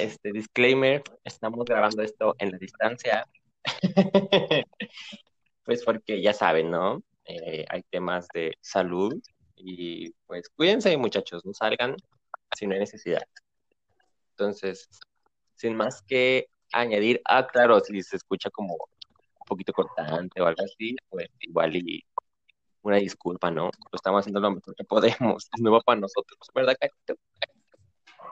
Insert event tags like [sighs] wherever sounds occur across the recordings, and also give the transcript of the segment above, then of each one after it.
este disclaimer, estamos grabando esto en la distancia. [laughs] pues porque ya saben, ¿no? Eh, hay temas de salud y pues cuídense muchachos, no salgan si no hay necesidad. Entonces, sin más que añadir, ah, claro, si se escucha como un poquito cortante o algo así, pues igual y una disculpa, ¿no? Lo estamos haciendo lo mejor que podemos, es nuevo para nosotros, ¿verdad, Carito?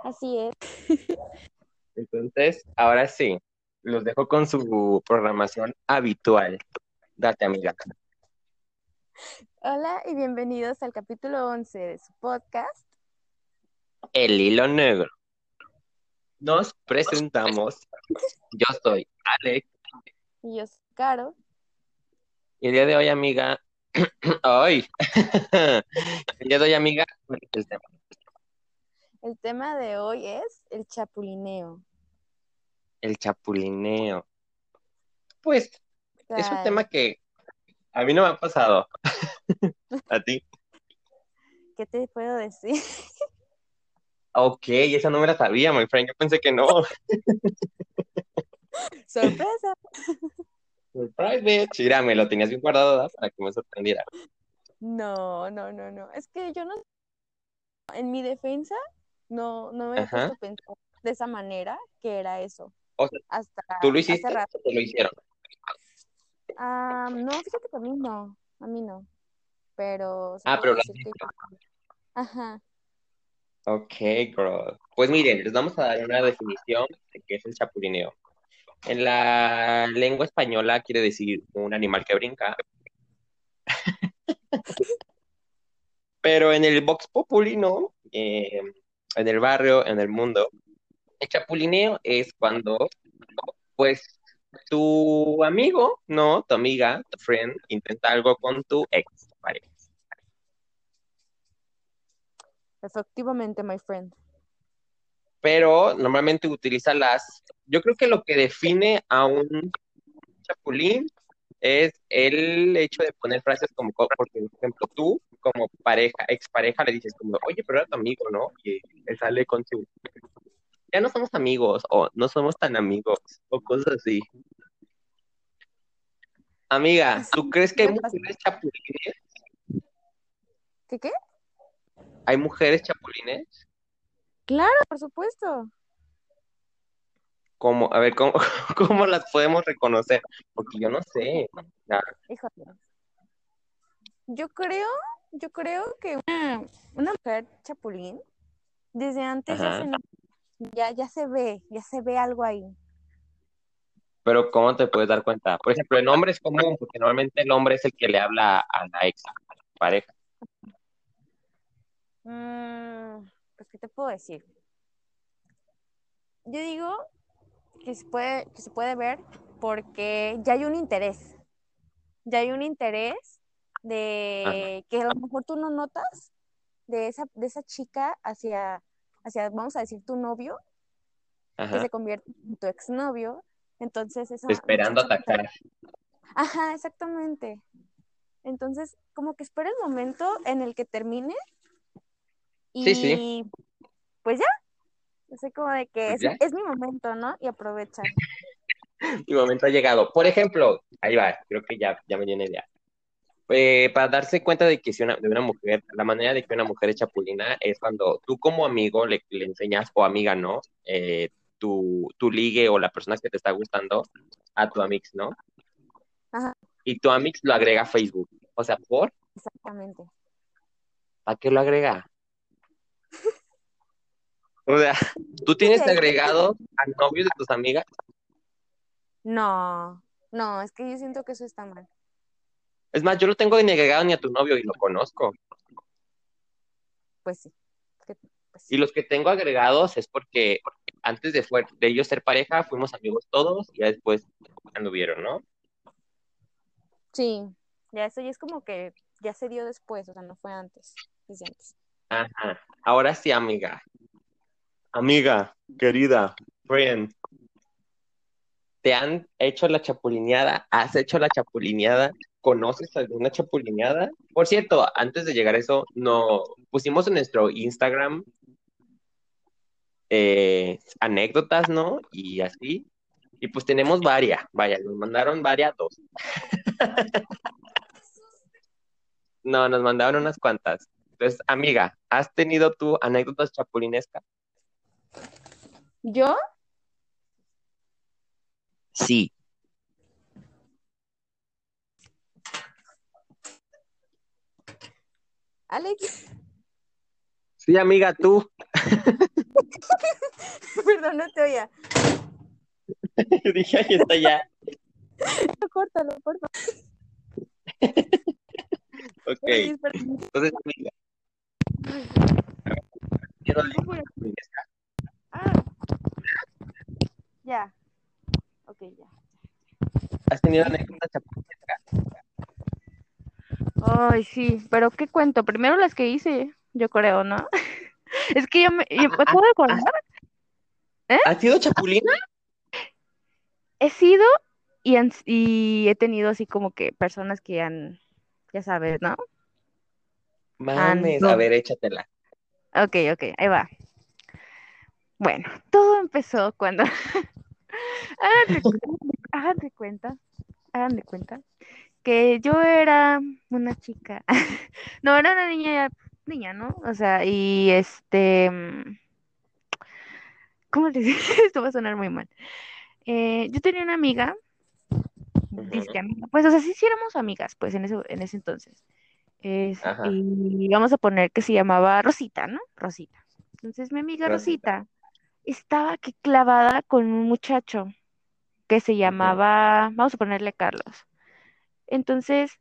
Así es. [laughs] Entonces, ahora sí, los dejo con su programación habitual. Date, amiga. Hola y bienvenidos al capítulo 11 de su podcast. El hilo negro. Nos presentamos. [laughs] Yo soy Alex. Y yo soy Caro. Y el día de hoy, amiga. [clears throat] hoy. [laughs] el día de hoy, amiga, el tema? El tema de hoy es el chapulineo. El chapulineo. Pues es un tema que a mí no me ha pasado. [laughs] ¿A ti? ¿Qué te puedo decir? ok, esa no me la sabía, my friend. Yo pensé que no. [laughs] Sorpresa. Surprise, bitch. Mira, me lo tenías bien guardado ¿verdad? para que me sorprendiera. No, no, no, no. Es que yo no. En mi defensa, no, no me he puesto a pensar de esa manera que era eso. O sea, hasta ¿Tú lo hiciste o te lo hicieron? Ah, no, fíjate que a mí no, a mí no. Pero. Ah, pero la Ajá. Ok, girl. Pues miren, les vamos a dar una definición de qué es el chapulineo. En la lengua española quiere decir un animal que brinca. [laughs] Pero en el Vox Populi, ¿no? Eh, en el barrio, en el mundo, el chapulineo es cuando, pues, tu amigo, no, tu amiga, tu friend, intenta algo con tu ex pareja. Efectivamente, my friend. Pero normalmente utiliza las. Yo creo que lo que define a un chapulín es el hecho de poner frases como, porque, por ejemplo, tú, como pareja, expareja, le dices como, oye, pero era tu amigo, ¿no? Y él sale con su, ya no somos amigos, o no somos tan amigos, o cosas así. Amiga, ¿tú crees que hay mujeres chapulines? ¿Qué qué? ¿Hay mujeres chapulines? Claro, por supuesto. ¿Cómo? A ver, ¿cómo, [laughs] cómo las podemos reconocer? Porque yo no sé. Híjole. Yo creo, yo creo que una, una mujer chapulín, desde antes ya, ya se ve, ya se ve algo ahí. Pero ¿cómo te puedes dar cuenta? Por ejemplo, el hombre es común, porque normalmente el hombre es el que le habla a la ex pareja. Mm, pues, ¿qué te puedo decir? Yo digo que se puede, que se puede ver porque ya hay un interés. Ya hay un interés de que a lo mejor tú no notas de esa, de esa chica hacia, hacia, vamos a decir, tu novio, que se convierte en tu exnovio. Entonces, eso. Esperando atacar. Ajá, exactamente. Entonces, como que espera el momento en el que termine. Y sí, sí. pues ya, Así como de que pues es, mi momento, ¿no? Y aprovecha. [laughs] mi momento ha llegado. Por ejemplo, ahí va, creo que ya, ya me dio una idea. Eh, para darse cuenta de que si una, de una mujer, la manera de que una mujer es chapulina es cuando tú como amigo le, enseñas, o amiga, ¿no? Eh, tu, tu, ligue o la persona que te está gustando a tu amix, ¿no? Ajá. Y tu amix lo agrega a Facebook. O sea, ¿por? Exactamente. ¿Para qué lo agrega? O sea, ¿tú tienes agregado al novio de tus amigas? No, no, es que yo siento que eso está mal. Es más, yo no tengo ni agregado ni a tu novio y lo conozco. Pues sí. Pues y los que tengo agregados es porque antes de, de ellos ser pareja fuimos amigos todos y ya después anduvieron, ¿no? Sí, ya eso ya es como que ya se dio después, o sea, no fue antes, desde antes. Ajá, ahora sí, amiga, Amiga, querida, friend, ¿te han hecho la chapulineada? ¿Has hecho la chapulineada? ¿Conoces alguna chapulineada? Por cierto, antes de llegar a eso, no pusimos en nuestro Instagram eh, anécdotas, ¿no? Y así. Y pues tenemos varias, vaya, nos mandaron varias, dos. [laughs] no, nos mandaron unas cuantas. Entonces, amiga, ¿has tenido tú anécdotas chapulinescas? ¿Yo? Sí. Alex. Sí, amiga, tú. [laughs] Perdón, no te oía. [laughs] Dije, ahí está ya. [laughs] Córtalo, por favor. ok. Entonces, amiga. Quiero Ah. Ya. Ok, ya. ¿Has tenido anécdotas chapulinescas? Ay, sí, pero ¿qué cuento? Primero las que hice, yo creo, ¿no? [laughs] Es que yo me, yo me puedo acordar, ¿Has sido chapulina? he sido y, han- y he tenido así como que personas que han, ya sabes, ¿no? Mames, a ver, échatela. Ok, ok, ahí va. Bueno, todo empezó cuando... [laughs] hagan de cuenta, hagan de cuenta que yo era una chica. [laughs] No, era una niña, niña, ¿no? O sea, y este... mm, ¿Cómo les digo? [laughs] Esto va a sonar muy mal. Eh, yo tenía una amiga, dice que amiga, pues, o sea, sí, sí éramos amigas, pues, en ese, en ese entonces. Es- y vamos a poner que se llamaba Rosita, ¿no? Rosita. Entonces, mi amiga Rosita. Rosita estaba que clavada con un muchacho que se llamaba, vamos a ponerle Carlos. Entonces,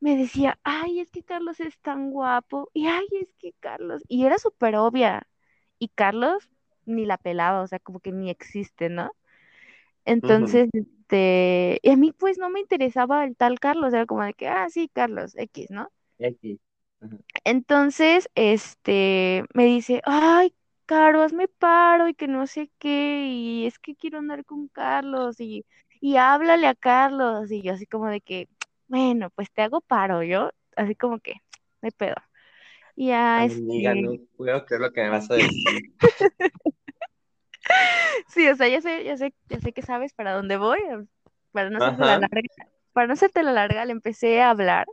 me decía, ay, es que Carlos es tan guapo, y ay, es que Carlos, y era súper obvia, y Carlos ni la pelaba, o sea, como que ni existe, ¿no? Entonces, este, y a mí pues no me interesaba el tal Carlos, era como de que, ah, sí, Carlos, X, ¿no? X. Entonces, este, me dice, ay, Caro, hazme paro y que no sé qué, y es que quiero andar con Carlos, y, y háblale a Carlos, y yo así como de que, bueno, pues te hago paro, yo, así como que, [tsk] no hay pedo. Y ya, Amiga, este, no puedo creer lo que me vas a decir. [laughs] sí, o sea, ya sé, ya sé, ya sé que sabes para dónde voy, para no hacerte la larga, para no hacerte la larga, le empecé a hablar,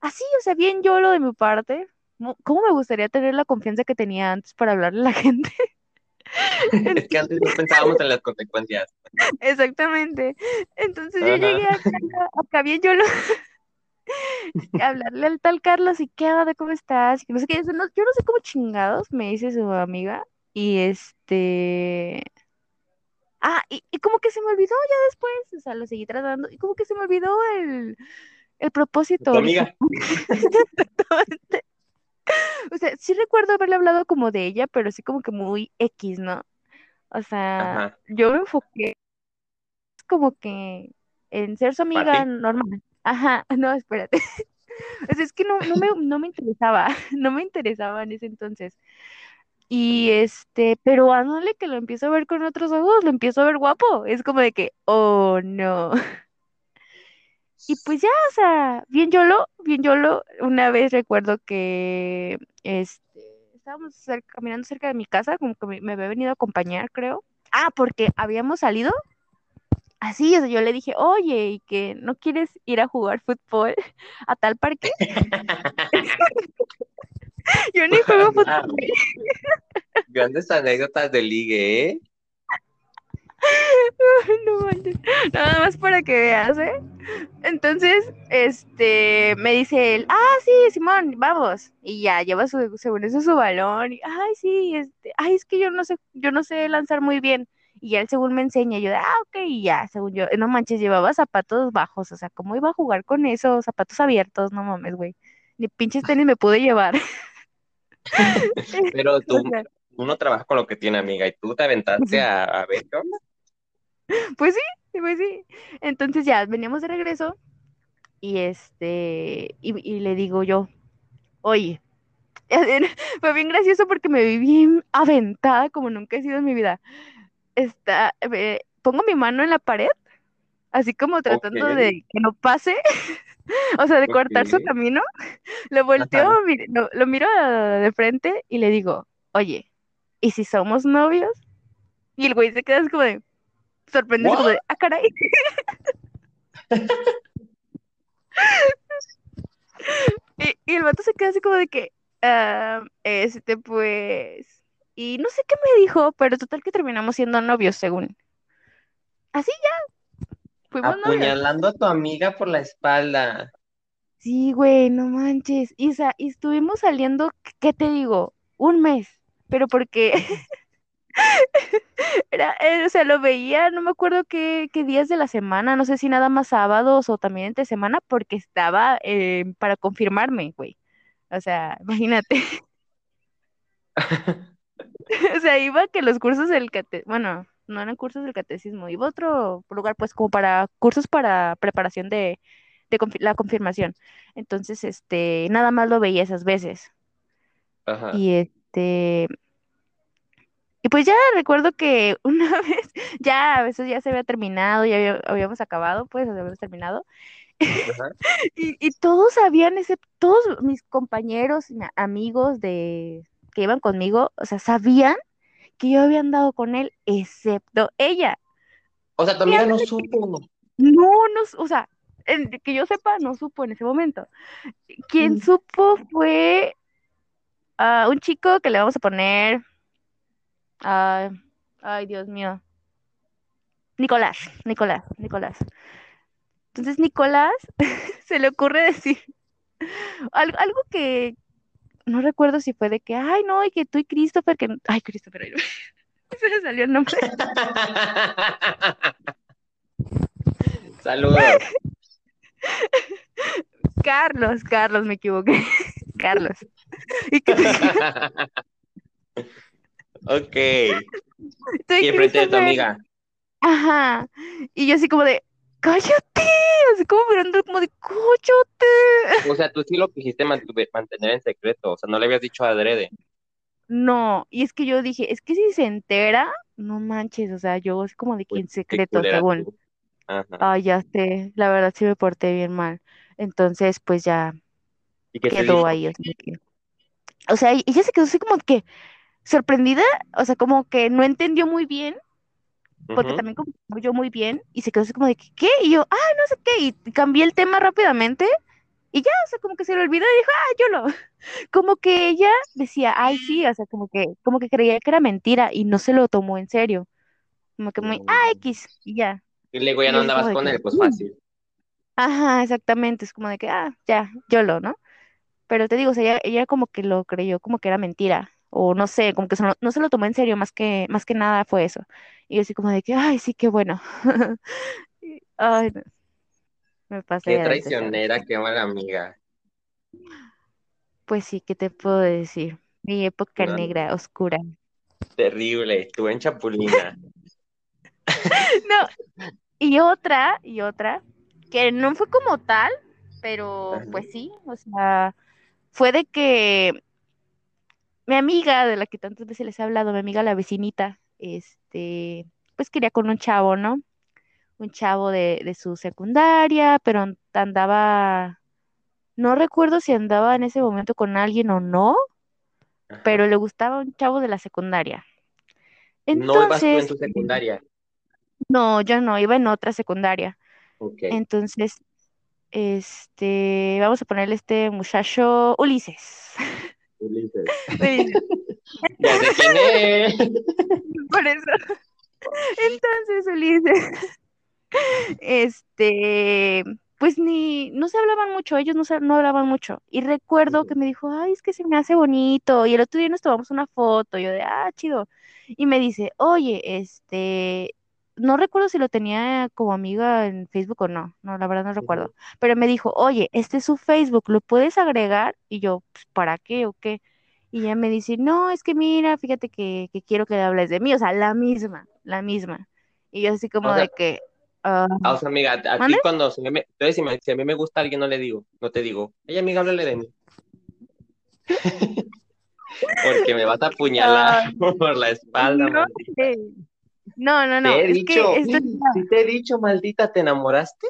así, o sea, bien yo lo de mi parte, Mo- ¿cómo me gustaría tener la confianza que tenía antes para hablarle a la [laughs] gente? [laughs] Es que antes no pensábamos en las consecuencias. Exactamente. Entonces yo llegué acá, acá bien yo lo a [laughs] hablarle al tal Carlos y qué onda, ¿cómo estás? Y no sé qué, no- yo no sé cómo chingados me dice su amiga y este ah, y, y como que se me olvidó ya después, o sea, lo seguí tratando y como que se me olvidó el, el propósito. Tu amiga. [laughs] Exactamente. [laughs] O sea, sí recuerdo haberle hablado como de ella, pero sí como que muy X, ¿no? O sea, Ajá. yo me enfoqué como que en ser su amiga normal. Ajá, [laughs] no, espérate. [laughs] O sea, es que no, no me, no me interesaba, no me interesaba en ese entonces. Y este, pero ándale que lo empiezo a ver con otros ojos, lo empiezo a ver guapo. Es como de que, oh no. Y pues ya, o sea, bien yolo, bien yolo. Una vez recuerdo que este, estábamos caminando cerca de mi casa, como que me, me había venido a acompañar, creo. Ah, porque habíamos salido. Así, o sea, yo le dije, oye, ¿y que no quieres ir a jugar fútbol [laughs] a tal parque? [laughs] Yo ni juego [laughs] fútbol. Grandes anécdotas de ligue, ¿eh? [laughs] No manches. Nada más para que veas, ¿eh? Entonces, este, me dice él, ah, sí, Simón, vamos. Y ya, lleva su, según eso, su balón. Y, ay, sí, este, ay, es que yo no sé, yo no sé lanzar muy bien. Y ya él según me enseña, yo ah, ok, y ya, según yo, no manches, llevaba zapatos bajos, o sea, ¿cómo iba a jugar con esos zapatos abiertos? No mames, güey. Ni pinches tenis me pude llevar. [laughs] Pero tú, O sea, uno trabaja con lo que tiene, amiga, y tú te aventaste a, a ver qué onda. [laughs] Pues sí, pues sí. Entonces ya veníamos de regreso y este, y, y le digo yo, oye, [laughs] fue bien gracioso porque me vi bien aventada como nunca he sido en mi vida. Está, eh, pongo mi mano en la pared, así como tratando de que no pase, [laughs] o sea, de cortar su camino. Lo volteo, lo miro de frente y le digo, oye, ¿y si somos novios? Y el güey se queda así como de, sorprendido, como de, ah, caray. [laughs] y, y, el vato se queda así como de que, uh, este, pues, y no sé qué me dijo, pero total que terminamos siendo novios, según. Así ya. Fuimos Apuñalando a tu amiga por la espalda. Sí, güey, no manches. Isa, y estuvimos saliendo, ¿qué te digo? Un mes, pero porque [laughs] Era, eh, o sea, lo veía, no me acuerdo qué, qué, días de la semana, no sé si nada más sábados o también entre semana, porque estaba eh, para confirmarme, güey. O sea, [laughs] imagínate. [laughs] [laughs] o sea, iba que los cursos del catecismo, bueno, no eran cursos del catecismo, iba a otro lugar, pues como para cursos para preparación de, de la confirmación. Entonces, este, nada más lo veía esas veces. Ajá. Y este, y pues ya recuerdo que [laughs] una vez, ya a veces ya se había terminado, ya habíamos acabado, pues habíamos terminado. [laughs] y, y, todos sabían, ese, todos mis compañeros, amigos de que iban conmigo, o sea, sabían que yo había andado con él, excepto ella. O sea, amiga no supo. No, no, o sea, que yo sepa, no supo en ese momento. Quien mm. supo fue uh, un chico que le vamos a poner Ay, ay, Dios mío. Nicolás, Nicolás, Nicolás. Entonces Nicolás [laughs] se le ocurre decir algo, algo, que no recuerdo si fue de que, ay, no, y que tú y Christopher, que, ay, Christopher, [laughs] se le salió el nombre. [laughs] Saludos. Carlos, Carlos, me equivoqué. Carlos. ¿Y que Ok. y enfrente de tu amiga. Ajá. Y yo así como de, cállate, así como mirando como de, cállate. O sea, tú sí lo quisiste mantener en secreto, o sea, no le habías dicho a adrede. No, y es que yo dije, es que si se entera, no manches, o sea, yo es como de que en pues, secreto, según. Ajá. Ay, ya sé, la verdad sí me porté bien mal. Entonces, pues ya quedó ahí. O sea, que... o sea, ella se quedó así como que, sorprendida, o sea, como que no entendió muy bien, porque también como yo muy bien, y se quedó así como de, ¿qué? Y yo, ah, no sé qué, y cambié el tema rápidamente, y ya, o sea, como que se le olvidó y dijo, ah, yo lo, [laughs] como que ella decía, ay, sí, o sea, como que, como que creía que era mentira, y no se lo tomó en serio, como que muy, ah, X, y ya. Y luego ya no andabas con él, pues fácil. Ajá, exactamente, es como de que, ah, ya, yo lo, ¿no? Pero te digo, o sea, ella, ella como que lo creyó como que era mentira, o no sé, como que no, se lo tomó en serio, más que, más que nada fue eso. Y yo así como de que, ay, sí, qué bueno. [laughs] ay, Me pasé. Qué traicionera, qué mala amiga. Pues sí, ¿qué te puedo decir? Mi época negra, oscura. Terrible, estuve en Chapulina. [laughs] no, y otra, y otra, que no fue como tal, pero pues sí, o sea, fue de que mi amiga, de la que tantas veces les he hablado, mi amiga la vecinita, este, pues quería con un chavo, ¿no? Un chavo de, de su secundaria, pero andaba, no recuerdo si andaba en ese momento con alguien o no, pero le gustaba un chavo de la secundaria. Entonces, ¿No ibas tú en tu secundaria? No, yo no, iba en otra secundaria. Okay. Entonces, este, vamos a ponerle este muchacho Ulises. [laughs] Ulises. [laughs] ya sé quién es. Por eso. Entonces, Ulises, este, pues ni, no se hablaban mucho, ellos no, se, no hablaban mucho. Y recuerdo que me dijo, ay, es que se me hace bonito. Y el otro día nos tomamos una foto, yo de, ah, chido. Y me dice, oye, este, no recuerdo si lo tenía como amiga en Facebook o no, no, la verdad no recuerdo, pero me dijo, oye, este es su Facebook, ¿lo puedes agregar? Y yo, pues, ¿para qué o qué? Y ella me dice, no, es que mira, fíjate que, que quiero que le hables de mí, o sea, la misma, la misma. Y yo así como de que... Uh, o sea, amiga, a ti cuando, si, me, si, a mí me gusta alguien, no le digo, no te digo, ella amiga, háblale de mí. [laughs] [laughs] Porque me vas a apuñalar [laughs] por la espalda. No, no, no, no. Te he dicho, si te he dicho, maldita, ¿te enamoraste?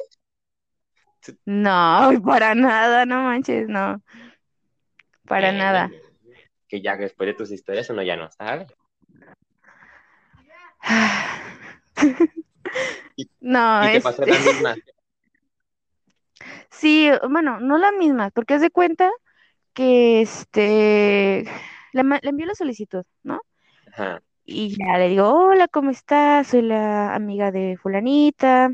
No, para nada, no manches, no. Para nada. Que ya después de tus historias uno ya no sabe. [sighs] no, ¿Y te pasó la misma? [laughs] Sí, bueno, no la misma, porque haz de cuenta que este le, le envió la solicitud, ¿no? Ajá. Y ya le digo, hola, ¿cómo estás? Soy la amiga de fulanita.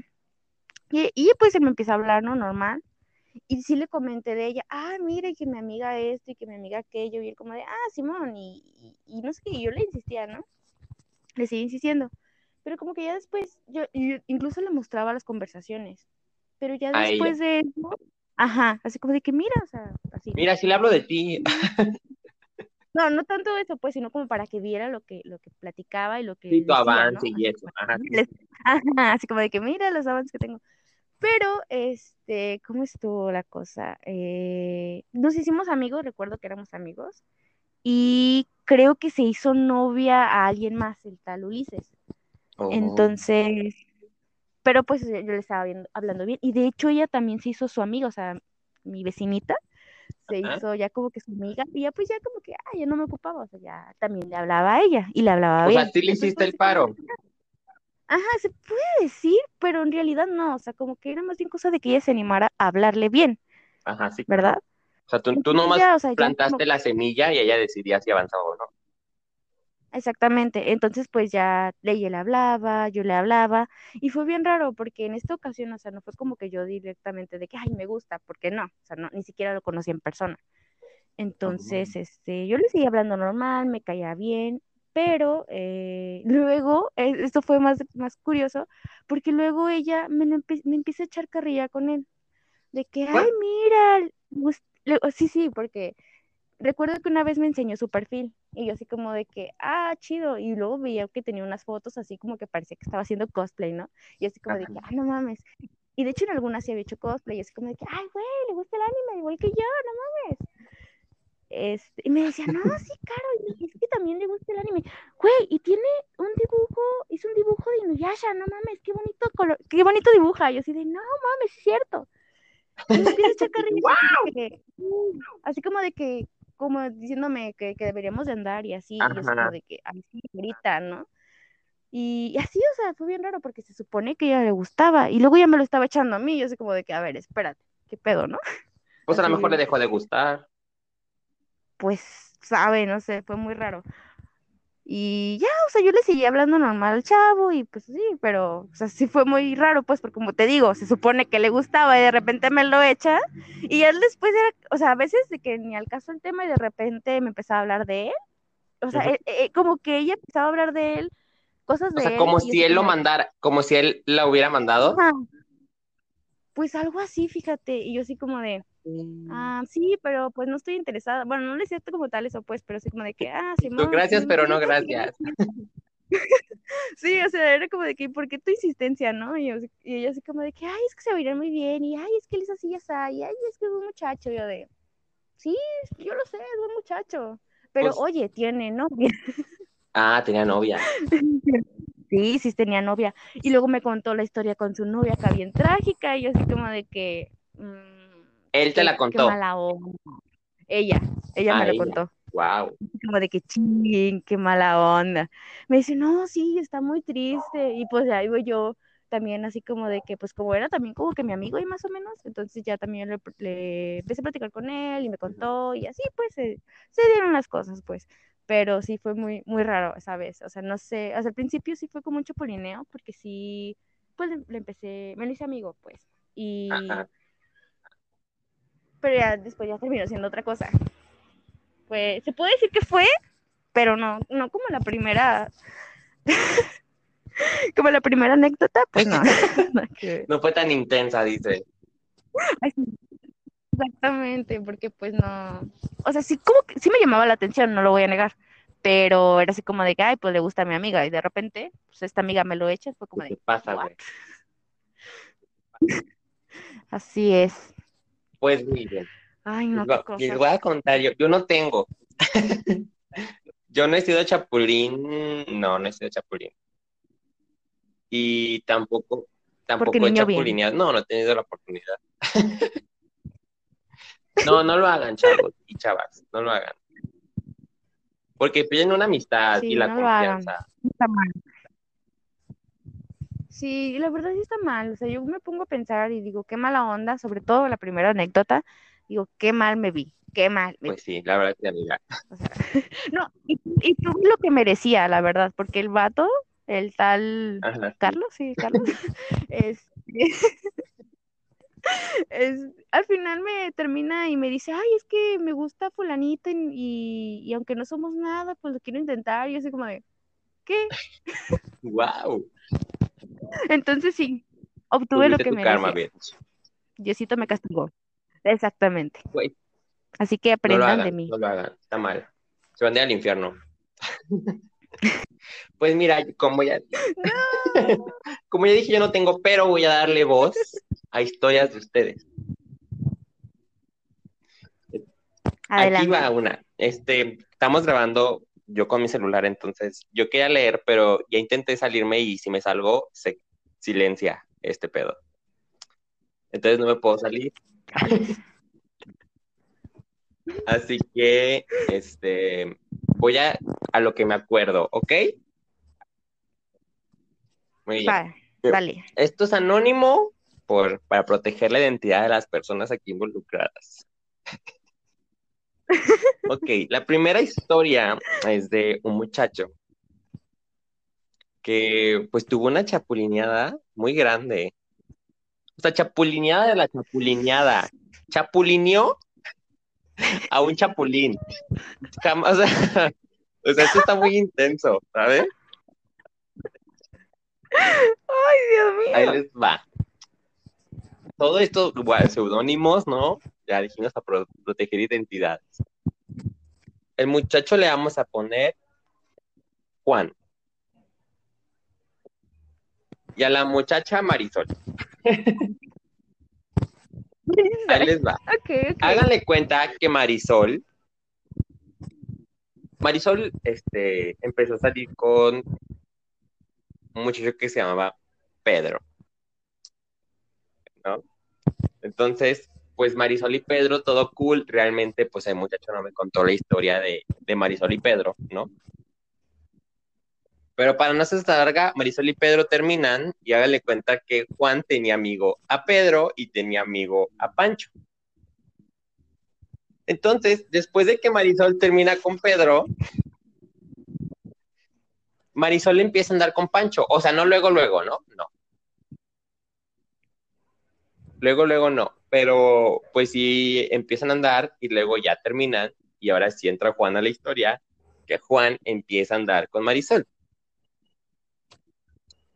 Y, y pues él me empieza a hablar, ¿no? Normal. Y sí le comenté de ella, ah, mire que mi amiga esto y que mi amiga aquello. Y él como de, ah, Simón. Y, y, no sé qué, yo le insistía, ¿no? Le sigo insistiendo. Pero como que ya después, yo, yo incluso le mostraba las conversaciones. Pero ya después de eso, ajá, así como de que mira, o sea, así. Mira, si le hablo de ti. No, no tanto eso, pues, sino como para que viera lo que, lo que platicaba y lo que. Sí, tu decía, avance ¿no? y eso. Ajá. Les- [laughs] Ajá, así como de que mira los avances que tengo. Pero, este, ¿cómo estuvo la cosa? Eh, nos hicimos amigos, recuerdo que éramos amigos, y creo que se hizo novia a alguien más, el tal Ulises. Oh. Entonces, pero pues yo le estaba viendo- hablando bien, y de hecho ella también se hizo su amiga, o sea, mi vecinita se Ajá. hizo ya como que su amiga, y ya pues ya como que, ah, ya no me ocupaba, o sea, ya también le hablaba a ella, y le hablaba O bien. sea, sí le hiciste el paro. Ajá, se puede decir, pero en realidad no, o sea, como que era más bien cosa de que ella se animara a hablarle bien, Ajá, sí. ¿verdad? O sea, tú, tú nomás ya, o sea, plantaste como- la semilla y ella decidía si avanzaba o no. Exactamente, entonces pues ya ella le hablaba, yo le hablaba, y fue bien raro porque en esta ocasión, o sea, no fue como que yo directamente de que, ay, me gusta, porque no, o sea, no, ni siquiera lo conocí en persona. Entonces, este, yo le seguía hablando normal, me caía bien, pero eh, luego, eh, esto fue más, más curioso, porque luego ella me, me empieza a echar carrilla con él, de que, ay, mira, le- sí, sí, porque recuerdo que una vez me enseñó su perfil y yo así como de que, ah, chido, y luego veía que tenía unas fotos así como que parecía que estaba haciendo cosplay, ¿no? Y así como de que, ah, no mames. Y de hecho en algunas sí había hecho cosplay, y así como de que, ay, güey, le gusta el anime, igual que yo, no mames. Este, y me decía, no, sí, claro, y es que también le gusta el anime. Güey, y tiene un dibujo, hizo un dibujo de Inuyasha, no mames, qué bonito color, qué bonito dibuja. Y yo así de, no mames, es cierto. Y me empieza a echar [laughs] carrilla, así de que, así como de que, como diciéndome que, que deberíamos de andar y así, y yo así como de que, ay, sí, ahorita, ¿no? Y, y así, o sea, fue bien raro porque se supone que ella le gustaba, y luego ya me lo estaba echando a mí, yo así como de que, a ver, espérate, qué pedo, ¿no? Pues a lo Así mejor le dejó de gustar. Pues, sabe, no sé, fue muy raro. Y ya, o sea, yo le seguía hablando normal al chavo y pues sí, pero, o sea, sí fue muy raro, pues, porque como te digo, se supone que le gustaba y de repente me lo echa y él después era, o sea, a veces de que ni al caso el tema y de repente me empezaba a hablar de él, o sea, eh, eh, como que ella empezaba a hablar de él, cosas O de sea, él. como si él lo mandara, como si él la hubiera mandado. "Ajá". Pues algo así, fíjate, y yo así como de, ah, sí, pero pues no estoy interesada, bueno, no le decía como tal eso, pues, pero así como de que, ah, Tú, Simón, gracias, sí, pero sí, no sí, gracias. [laughs] Sí, o sea, era como de que, ¿por qué tu insistencia, no? Y, yo, y ella así como de que, ay, es que se verían muy bien, y ay, es que él es así, ya está, y ay, es que es un muchacho, y yo de, sí, yo lo sé, es un muchacho, pero Pues- oye, tiene novia. [laughs] Ah, tenía novia. [laughs] Sí, sí tenía novia. Y luego me contó la historia con su novia, acá bien trágica, y yo así como de que... mm, Él te qué- la Qué contó. mala onda. Ella, ella Ah, me lo contó. Wow. como de que ching, qué mala onda. Me dice, no, sí, está muy triste. Y pues ahí voy yo también así como de que, pues como era también como que mi amigo y más o menos, entonces ya también le, le empecé a platicar con él y me contó y así pues se, se dieron las cosas pues. Pero sí fue muy, muy raro esa vez. O sea, no sé, o sea, al principio sí fue como un chapulineo porque sí, pues le, le empecé, me lo hice amigo pues. Y, Ajá. Pero ya después ya terminó siendo otra cosa. Pues, se puede decir que fue, pero no, no como la primera, [laughs] como la primera anécdota, pues no. [laughs] No fue tan intensa, dice. Exactamente, porque pues no, o sea, sí como que sí me llamaba la atención, no lo voy a negar, pero era así como de que, ay, pues le gusta a mi amiga, y de repente, pues esta amiga me lo echa, fue como ¿Qué de, [laughs] así es. Pues muy bien. Ay, no, Les voy- les cosa. voy a contar, yo, yo no tengo. [laughs] Yo no he sido chapulín, no, no he sido chapulín. Y tampoco, tampoco he chapulineado, no, no he tenido la oportunidad. [laughs] No, no lo hagan, chavos y chavas, no lo hagan. Porque piden una amistad Sí, y la no lo hagan. Sí, la verdad sí está mal. O sea, yo me pongo a pensar y digo, qué mala onda, sobre todo la primera anécdota. Digo, qué mal me vi, qué mal. pues sí, la verdad que amiga. O sea, [laughs] no, y, y tuve lo que merecía, la verdad, porque el vato, el tal Carlos, sí, Carlos, [laughs] es, [laughs] es, al final me termina y me dice, ay, es que me gusta fulanita y, y aunque no somos nada, pues lo quiero intentar. Y yo así como de, ¿qué? Wow. Entonces sí, obtuve lo que me karma, Diosito me castigó. Exactamente. Así que aprendan de mí. No lo hagan, está mal. Se van a ir al infierno. [laughs] pues mira, como ya, [laughs] [laughs] como ya dije, yo no tengo, pero voy a darle voz a historias de ustedes. Aquí va una. Este, estamos grabando yo con mi celular, entonces yo quería leer, pero ya intenté salirme y si me salgo, se silencia este pedo. Entonces no me puedo salir. [laughs] Así que, este, voy a, a lo que me acuerdo, ¿ok? Muy bien. Vale, Esto es anónimo por, para proteger la identidad de las personas aquí involucradas. [laughs] ok, la primera historia es de un muchacho que pues tuvo una chapulineada muy grande. O sea, chapulineada de la chapulineada. Chapulineó a un chapulín. O sea, o sea, esto está muy intenso, ¿sabes? Ay, Dios mío. Ahí les va. Todo esto, bueno, seudónimos, ¿no? Ya dijimos a proteger identidades. El muchacho le vamos a poner Juan. Y a la muchacha Marisol. Ahí les va. Háganle cuenta que Marisol, Marisol, este, empezó a salir con un muchacho que se llamaba Pedro. ¿No? Entonces, pues Marisol y Pedro, todo cool. Realmente, pues el muchacho no me contó la historia de, Marisol y Pedro, ¿no? Pero para no hacer esta larga, Marisol y Pedro terminan y háganle cuenta que Juan tenía amigo a Pedro y tenía amigo a Pancho. Entonces, después de que Marisol termina con Pedro, Marisol empieza a andar con Pancho. O sea, no luego, luego, ¿no? No. Luego, luego no. Pero pues sí empiezan a andar y luego ya terminan. Y ahora sí entra Juan a la historia, que Juan empieza a andar con Marisol.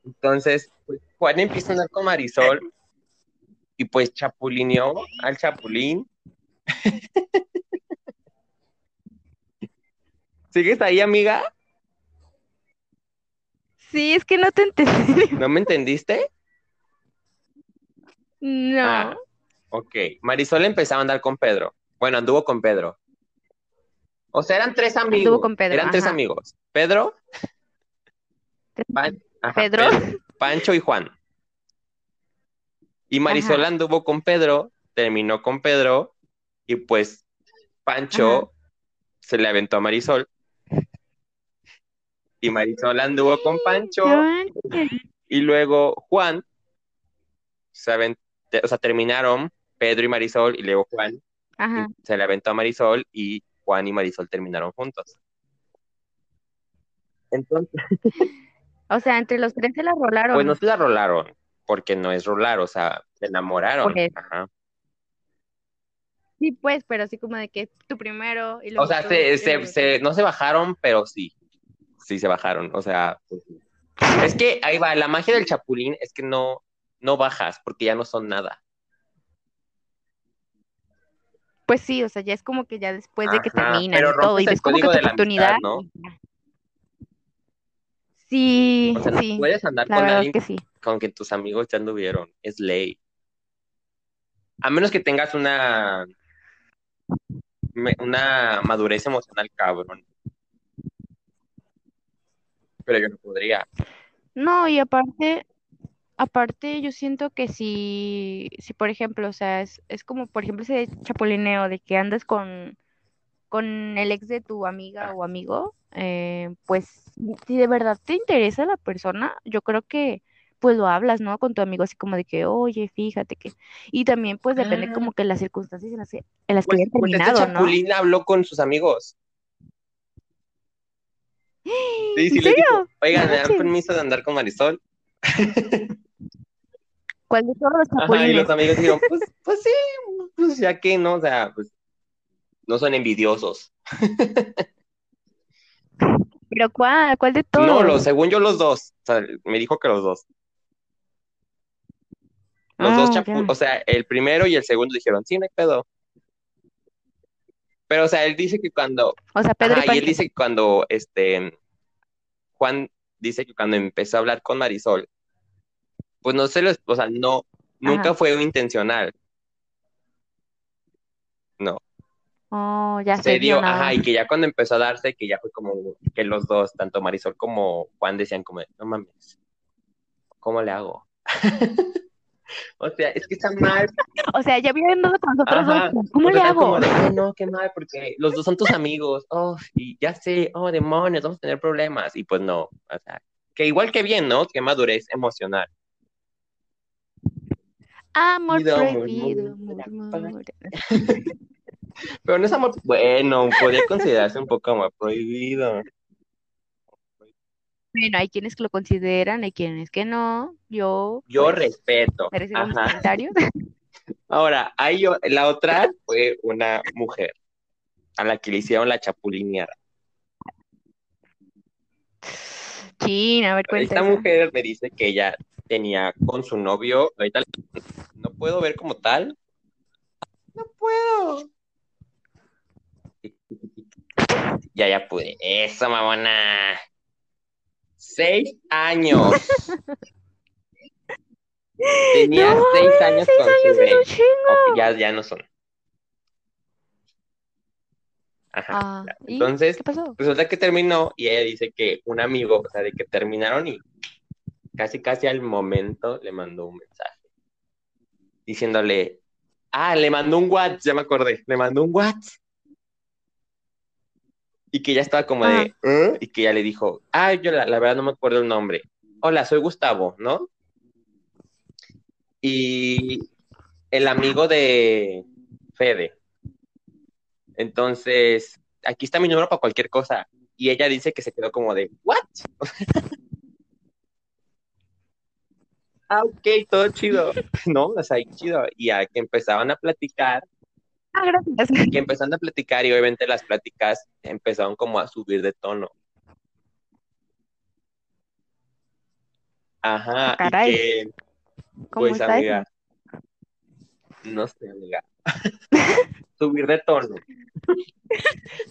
Entonces, pues, Juan empieza a andar con Marisol y pues chapulineó al chapulín. [laughs] ¿Sigues ahí, amiga? Sí, es que no te entendí. ¿No me entendiste? No. Ah, ok. Marisol empezaba a andar con Pedro. Bueno, anduvo con Pedro. O sea, eran tres amigos. Anduvo con Pedro. Eran tres amigos. Pedro. Pedro. [laughs] Pancho y Juan. Y Marisol anduvo con Pedro, terminó con Pedro, y pues Pancho se le aventó a Marisol. Y Marisol anduvo con Pancho. Y luego Juan se aventó, o sea, terminaron Pedro y Marisol, y luego Juan se le aventó a Marisol, y Juan y Marisol terminaron juntos. Entonces. [laughs] O sea, entre los tres se la rolaron. Pues no se la rolaron, porque no es rolar, o sea, se enamoraron. Ajá. Sí, pues, pero así como de que tú primero y luego. O sea, se, no se bajaron, pero sí. Sí se bajaron. O sea, pues es que ahí va, la magia del chapulín es que no, no bajas, porque ya no son nada. Pues sí, o sea, ya es como que ya después de que terminan y todo, y ves como que tu oportunidad. ¿no? Sí, o sea, sí. puedes andar con alguien con que tus amigos ya anduvieron. Es ley. A menos que tengas una una madurez emocional cabrón. Pero yo no podría. No, y aparte, aparte yo siento que si, si por ejemplo, o sea, es, es como, por ejemplo, ese chapulineo de que andas con, con el ex de tu amiga ah. o amigo, eh, pues si de verdad te interesa la persona, yo creo que pues lo hablas, ¿no? Con tu amigo así como de que, oye, fíjate que... Y también pues depende Ah, como que las circunstancias en las que, en las que pues, hayan pues este terminado, ¿no? Chapulín habló con sus amigos. [gasps] Sí, ¿En sí dijo, serio? oigan, ¿me dan permiso de andar con Marisol? [laughs] ¿Cuál de todos los Ajá, y chapulines? los amigos dijeron, [laughs] pues, pues sí, pues ya que no, o sea, pues no son envidiosos. [laughs] ¿Pero cuál? ¿Cuál de todos? No, los, según yo los dos, o sea, me dijo que los dos. Los dos Ah, chapu, ya. o sea, el primero y el segundo dijeron, sí, no hay pedo. Pero, o sea, él dice que cuando, O sea, Pedro ajá, y él dice que cuando, este, Juan dice que cuando empezó a hablar con Marisol, pues no se lo, o sea, no, nunca Ajá. fue intencional. No, Oh, ya se se dio ajá, y que ya cuando empezó a darse, que ya fue como que los dos, tanto Marisol como Juan decían como, no mames, ¿cómo le hago? [laughs] O sea, es que está mal. O sea, ya andado con nosotros Ajá. dos. ¿Cómo O sea, le como hago? de, "Ay, no, qué mal, porque los dos son tus amigos. Oh, y ya sé, oh, demonios, vamos a tener problemas. Y pues no, o sea, que igual que bien, ¿no? Que madurez emocional. Amor prohibido, amor. [laughs] Pero no es amor, bueno, podría considerarse un poco amor prohibido. Bueno, hay quienes que lo consideran, hay quienes que no. Yo, Yo pues, respeto. mis Ajá. comentarios. [laughs] Ahora, hay la otra fue una mujer a la que le hicieron la chapulineada. Chin, a ver, cuenta Esta mujer me dice que ella tenía con su novio, ahorita no puedo ver como tal. No puedo. Ya, ya pude. Eso, mamona. Seis años. [laughs] Tenía No, seis años seis con su años es ex. un chingo. Ya, ya no son. Ajá. Ah, ¿y Entonces, qué pasó? Resulta que terminó y ella dice que un amigo, o sea, de que terminaron y casi casi al momento le mandó un mensaje diciéndole, ah, le mandó un WhatsApp, ya me acordé, le mandó un WhatsApp. Y que ella estaba como de, ¿eh? Y que ella le dijo, ah, yo la, la verdad no me acuerdo el nombre. Hola, soy Gustavo, ¿no? Y el amigo de Fede. Entonces, aquí está mi número para cualquier cosa. Y ella dice que se quedó como de, ¿what? [laughs] ah, ok, todo chido. [laughs] No, o sea, chido. Y a que empezaban a platicar, Ah, gracias. que empezaron a platicar y obviamente las pláticas empezaron como a subir de tono. Ajá, caray. y que, ¿Cómo pues está amiga, no sé, amiga, [laughs] subir de tono,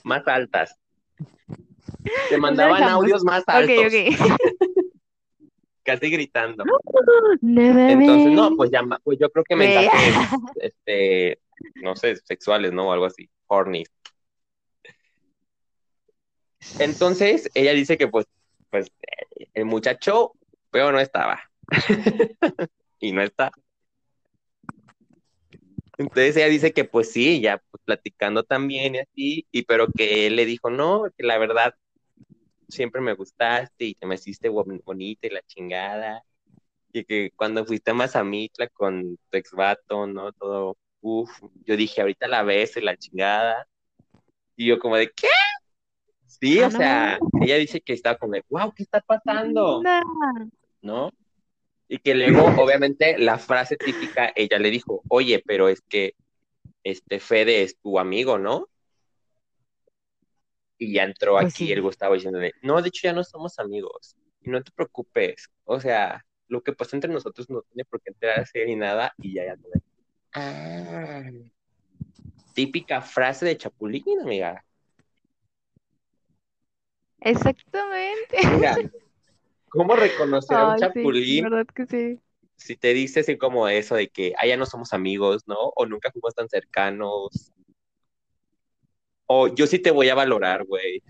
más altas. Te mandaban audios más Ok, altos, ok. [laughs] casi gritando. Entonces, no, pues ya, pues yo creo que mensajes, [laughs] este, no sé, sexuales, ¿no? O algo así, horny. Entonces, ella dice que pues, pues, el muchacho, pero no estaba. [laughs] y no está. Entonces ella dice que pues sí, ya pues, platicando también y así, y pero que él le dijo, no, que la verdad siempre me gustaste y te me hiciste bon- bonita y la chingada. Y que cuando fuiste a Mazamitla con tu ex vato, ¿no? Todo, uff, yo dije, ahorita la ves y la chingada. Y yo como de, ¿qué? Sí, Ah, o no sea, ella dice que estaba como de, wow, ¿qué está pasando? No. ¿No? Y que luego, obviamente, la frase típica, ella le dijo, oye, pero es que este Fede es tu amigo, ¿no? Y ya entró Pues aquí sí. el Gustavo diciéndole, no, de hecho ya no somos amigos, y no te preocupes, o sea, lo que pasa entre nosotros no tiene por qué enterarse ni nada, y ya, ya. Ah, típica frase de Chapulín, amiga. Exactamente. Mira, ¿cómo reconocer a un Ay, sí, Chapulín verdad que sí. si te dice así como eso de que, ah, ya no somos amigos, ¿no? O nunca fuimos tan cercanos. O yo sí te voy a valorar, güey.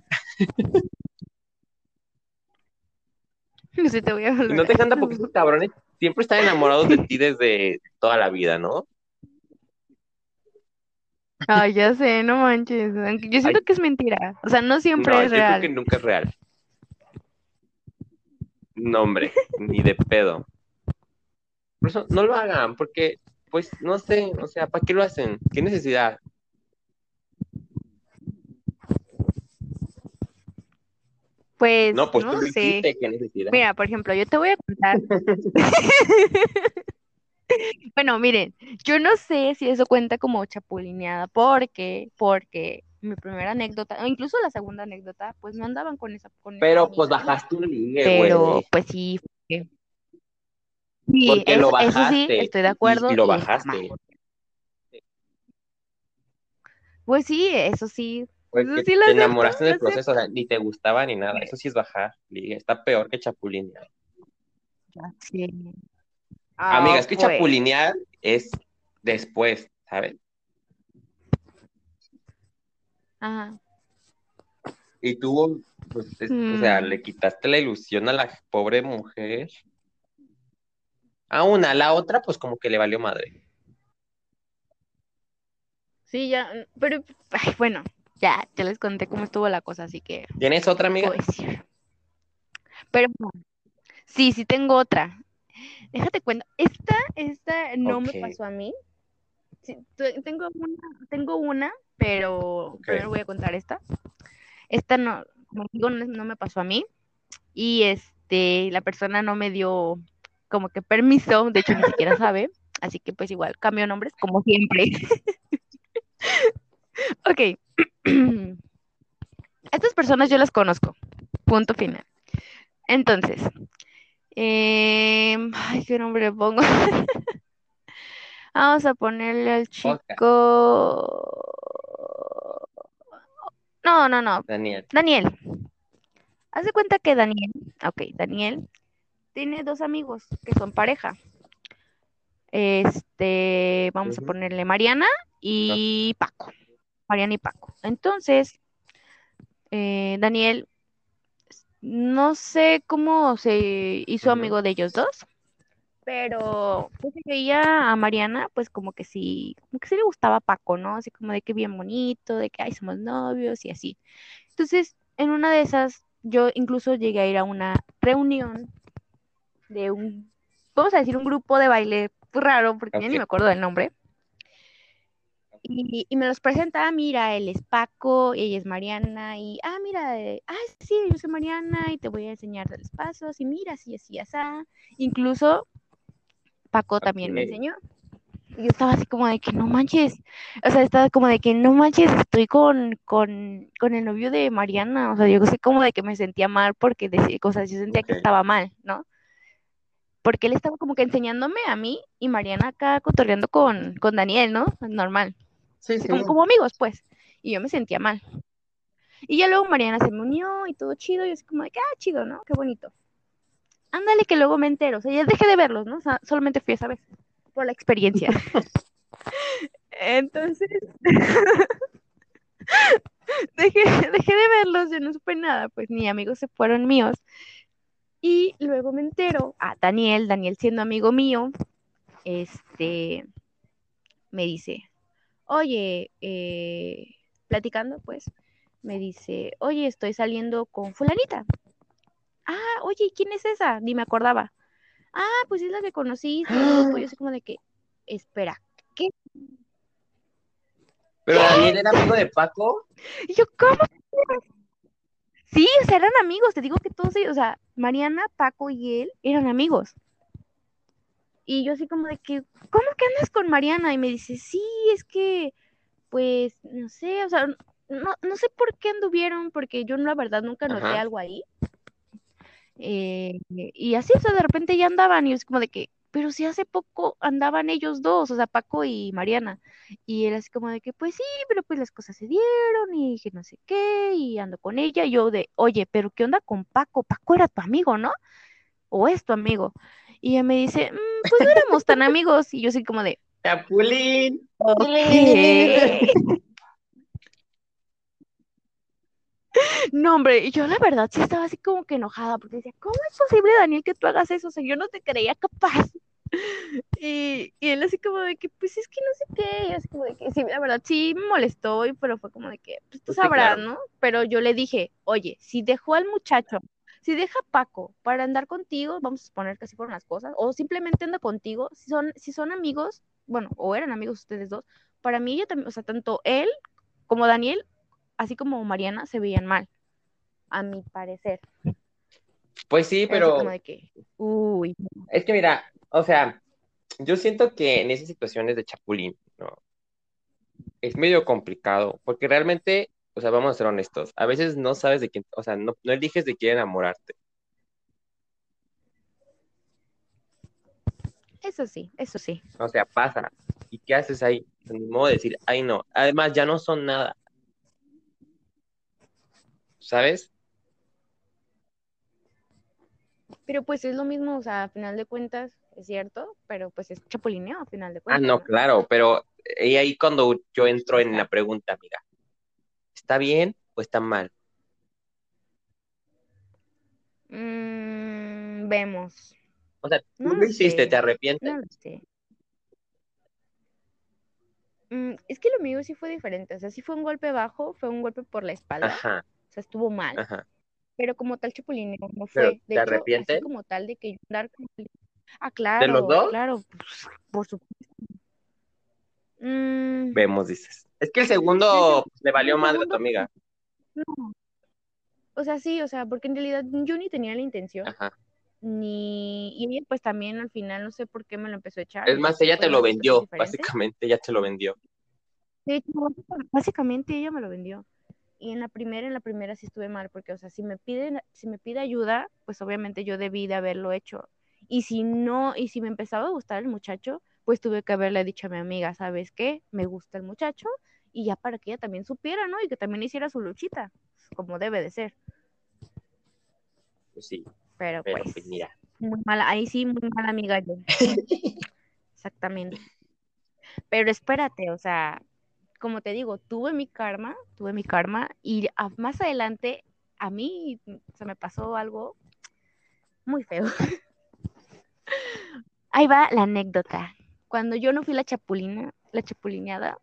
Sí te voy a Y no valorar. te encanta porque esos cabrones siempre están enamorados de ti desde toda la vida, ¿no? Ay, ya sé, no manches. Yo siento Ay. que es mentira. O sea, no siempre No, es yo creo real. que nunca es real. No, hombre, ni de pedo. Por eso no lo hagan, porque, pues, no sé, o sea, ¿para qué lo hacen? ¿Qué necesidad? Pues No, pues no tú sé. Mira, por ejemplo, yo te voy a contar. [laughs] [laughs] Bueno, miren, yo no sé si eso cuenta como chapulineada, porque, porque mi primera anécdota, o incluso la segunda anécdota, pues no andaban con esa, con esa Pero pues bajaste un ligue, Pero pues sí, fue- sí, Porque lo eso, eso sí, bajaste estoy de acuerdo. y lo y bajaste. Pues sí, eso sí. Pues que sí te enamoraste en el lo proceso, o sea, ni te gustaba ni nada. Eso sí es bajar. Está peor que chapulinear. Sí. Amiga, Ah, es que pues. chapulinear es después, ¿sabes? Ajá. Y tú, pues, es- o sea, Mm. le quitaste la ilusión a la pobre mujer. A una, a la otra, pues como que le valió madre. Sí, ya, pero, ay, bueno, ya, ya les conté cómo estuvo la cosa, así que ¿Tienes otra amiga? Pero sí, sí tengo otra. Déjate cuenta, esta, esta no me pasó a mí. Sí, tengo una, tengo una, pero Ok. primero voy a contar esta. Esta no, como digo, no, no me pasó a mí. Y este, la persona no me dio como que permiso, de hecho ni siquiera sabe. Así que pues igual, cambio nombres, como siempre. [laughs] Ok. [clears throat] Estas personas yo las conozco. Punto final. Entonces, em, ay, ¿qué nombre le pongo? [laughs] Vamos a ponerle al chico. No, no, no. Daniel. Daniel. Haz de cuenta que Daniel, ok, Daniel tiene dos amigos que son pareja. Este, vamos a ponerle Mariana y Paco. Mariana y Paco. Entonces, eh, Daniel, no sé cómo se hizo amigo de ellos dos, pero pues, veía a Mariana, pues como que sí, como que sí le gustaba a Paco, ¿no? Así como de que bien bonito, de que ay, somos novios y así. Entonces, en una de esas, yo incluso llegué a ir a una reunión de un, vamos a decir, un grupo de baile raro, porque ya ni me acuerdo del nombre. Y, y me los presenta, ah, mira, él es Paco, ella es Mariana, y, ah, mira, eh, ah, sí, yo soy Mariana y te voy a enseñar de los pasos, y mira, así, así, así. Incluso Paco también me enseñó. Y yo estaba así como de que no manches, o sea, estaba como de que no manches, estoy con, con, con el novio de Mariana, o sea, yo sé como de que me sentía mal porque decía cosas, yo sentía que estaba mal, ¿no? Porque él estaba como que enseñándome a mí y Mariana acá cotorreando con, con Daniel, ¿no? Normal. Sí, así sí. como, como amigos, pues. Y yo me sentía mal. Y ya luego Mariana se me unió y todo chido. Y así como de que, ah, chido, ¿no? Qué bonito. Ándale, que luego me entero. O sea, ya dejé de verlos, ¿no? O sea, solamente fui esa vez. Por la experiencia. [laughs] Entonces. [laughs] dejé, dejé de verlos, yo no supe nada. Pues ni amigos se fueron míos. Y luego me entero a Daniel, Daniel siendo amigo mío, este, me dice, oye, eh, platicando, pues, me dice, oye, estoy saliendo con fulanita. Ah, oye, ¿quién es esa? Ni me acordaba. Ah, pues es la que conocí, grupo. Yo así como de que, espera, ¿qué? Pero Daniel era amigo de Paco. Y yo, ¿cómo? Sí, o sea, eran amigos, te digo que todos ellos, o sea, Mariana, Paco y él eran amigos. Y yo así como de que, ¿cómo que andas con Mariana? Y me dice, sí, es que, pues, no sé, o sea, no, no sé por qué anduvieron, porque yo la verdad nunca noté Ajá. algo ahí. Eh, y así, o sea, de repente ya andaban, y así como de que, pero si hace poco andaban ellos dos, o sea, Paco y Mariana. Y él así como de que, pues sí, pero pues las cosas se dieron y que no sé qué, y ando con ella. Y yo de, oye, pero ¿qué onda con Paco? Paco era tu amigo, ¿no? O es tu amigo. Y ella me dice, "Mm, pues no éramos tan amigos. Y yo así como de, Chapulín. ok. No, hombre, y yo la verdad sí estaba así como que enojada, porque decía, ¿cómo es posible, Daniel, que tú hagas eso? O sea, yo no te creía capaz. [laughs] Y, y él así como de que, pues es que no sé qué, y así como de que, sí, la verdad sí me molestó, pero fue como de que, pues tú Pues sí, sabrás, claro. ¿no? Pero yo le dije, oye, si dejó al muchacho si deja a Paco para andar contigo, vamos a suponer que así fueron las cosas, o simplemente anda contigo, si son, si son amigos, bueno, o eran amigos ustedes dos, para mí ella también, o sea, tanto él como Daniel, así como Mariana, se veían mal, a mi parecer. Pues sí, pero como de que, uy, es que mira, o sea, yo siento que en esas situaciones de chapulín, ¿no? Es medio complicado, porque realmente, o sea, vamos a ser honestos, a veces no sabes de quién, o sea, no, no eliges de quién enamorarte. eso sí, eso sí. O sea, pasa. ¿Y qué haces ahí? Ni modo de decir, ay no. Además, ya no son nada. ¿Sabes? Pero pues es lo mismo, o sea, a final de cuentas, es cierto, pero pues es chapulineo a final de Ah, cuentas. no, claro, pero y ahí cuando yo entro en la pregunta, mira, ¿está bien o está mal? Mm, vemos. O sea, tú No lo lo hiciste, sé. ¿te arrepientes? No lo sé. Mm, es que lo mío sí fue diferente, o sea, sí fue un golpe bajo, fue un golpe por la espalda, Ajá, o sea, estuvo mal, ajá. pero como tal chapulineo no fue. De ¿te hecho, arrepientes? así como tal de que yo andar con... Ah, ¿De los claro, dos? claro, pues, por supuesto. Mm, Vemos, dices. Es que el del segundo seg- le valió madre a tu amiga. no. O sea, sí, o sea, porque en realidad yo ni tenía la intención, Ajá. ni... Y ella pues también al final no sé por qué me lo empezó a echar, Es más, pues ella te lo vendió, básicamente, ella te lo vendió. De hecho, básicamente ella me lo vendió. Y en la primera, en la primera sí estuve mal, porque, o sea, si me piden, si me pide ayuda, pues obviamente yo debí de haberlo hecho. Y si no, y si me empezaba a gustar el muchacho, pues tuve que haberle dicho a mi amiga, ¿sabes qué? Me gusta el muchacho, y ya para que ella también supiera, ¿no? Y que también hiciera su luchita, como debe de ser. Pues sí, Pero pero pues, pues mira. muy mala, ahí sí, muy mala amiga yo. [laughs] Exactamente. Pero espérate, o sea, como te digo, tuve mi karma, tuve mi karma y a- más adelante a mí se me pasó algo muy feo. [laughs] Ahí va la anécdota. Cuando yo no fui la chapulina, la chapulineada,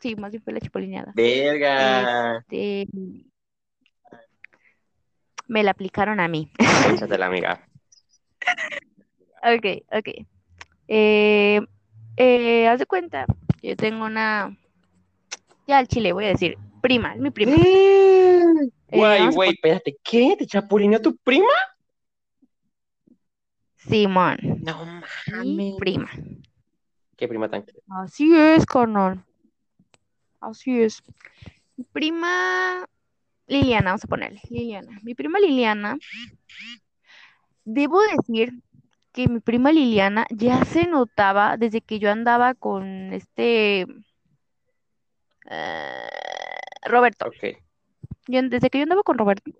sí, más bien fue la chapulineada, Verga. este, me la aplicaron a mí. Échate la amiga. [laughs] Ok, ok. Eh, eh, haz de cuenta, yo tengo una, ya al chile voy a decir, prima, es mi prima. Eh, Güey, vamos a güey, espérate, ¿qué? ¿Te chapulineó tu prima? Simón, No mi mames. prima. ¿Qué prima tan Así es, carnal. Así es. Mi prima Liliana, vamos a ponerle, Liliana. Mi prima Liliana, debo decir que mi prima Liliana ya se notaba desde que yo andaba con este eh, Roberto. Ok. Yo- desde que yo andaba con Roberto,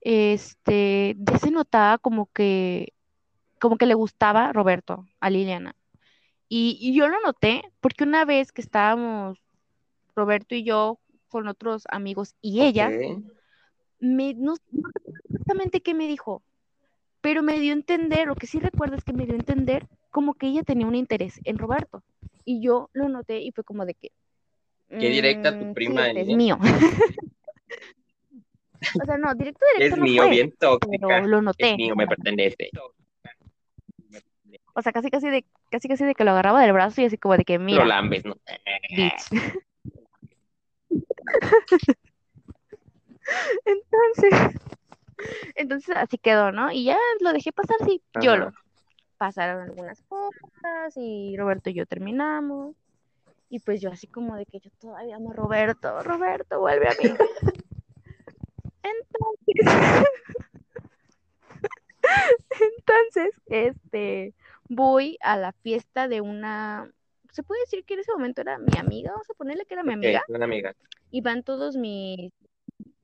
este, ya se notaba como que, como que le gustaba Roberto a Liliana. Y, y yo lo noté porque una vez que estábamos Roberto y yo con otros amigos y ella, me, no, no exactamente qué me dijo, pero me dio a entender, lo que sí recuerdo es que me dio a entender como que ella tenía un interés en Roberto. Y yo lo noté y fue como de que... Qué directa tu mm, sí, prima, este es ¿eh? mío. [laughs] o sea, no, directo, Es directo no mío, fue, bien pero tóxica. lo Es noté. mío, me pertenece. O sea, casi casi de, casi casi de que lo agarraba del brazo y así como de que, Lo mira, lambes, ¿no? bitch. [laughs] [laughs] Entonces, entonces así quedó, ¿no? Y ya lo dejé pasar, sí, yo lo. Ajá. Pasaron algunas cosas y Roberto y yo terminamos. Y pues yo así como de que yo todavía amo a Roberto, Roberto, vuelve a mí. [laughs] Entonces, entonces, este, voy a la fiesta de una, se puede decir que en ese momento era mi amiga, vamos a ponerle que era mi amiga, una amiga. y van todos mis,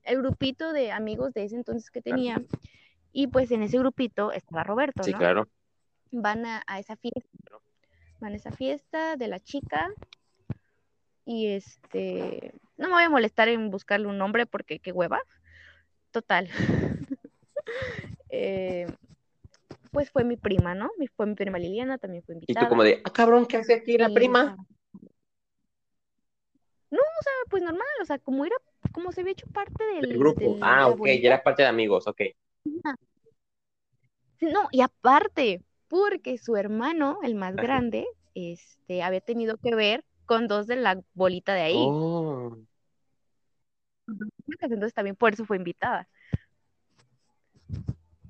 el grupito de amigos de ese entonces que tenía, y pues en ese grupito estaba Roberto, Sí, ¿no? claro. Van a, a esa fiesta, van a esa fiesta de la chica, y este, no me voy a molestar en buscarle un nombre porque qué hueva, total. [laughs] Eh, pues fue mi prima, ¿no? Fue mi prima Liliana, también fue Y invitada. tú como de, ah, cabrón, ¿qué hace aquí la y, prima? no, o sea, pues normal, o sea, como era, como se había hecho parte del, grupo. del- Ah, ok, ya era parte de amigos, ok. No, y aparte, porque su hermano, el más grande, este, había tenido que ver con dos de la bolita de ahí. Oh. Entonces también por eso fue invitada.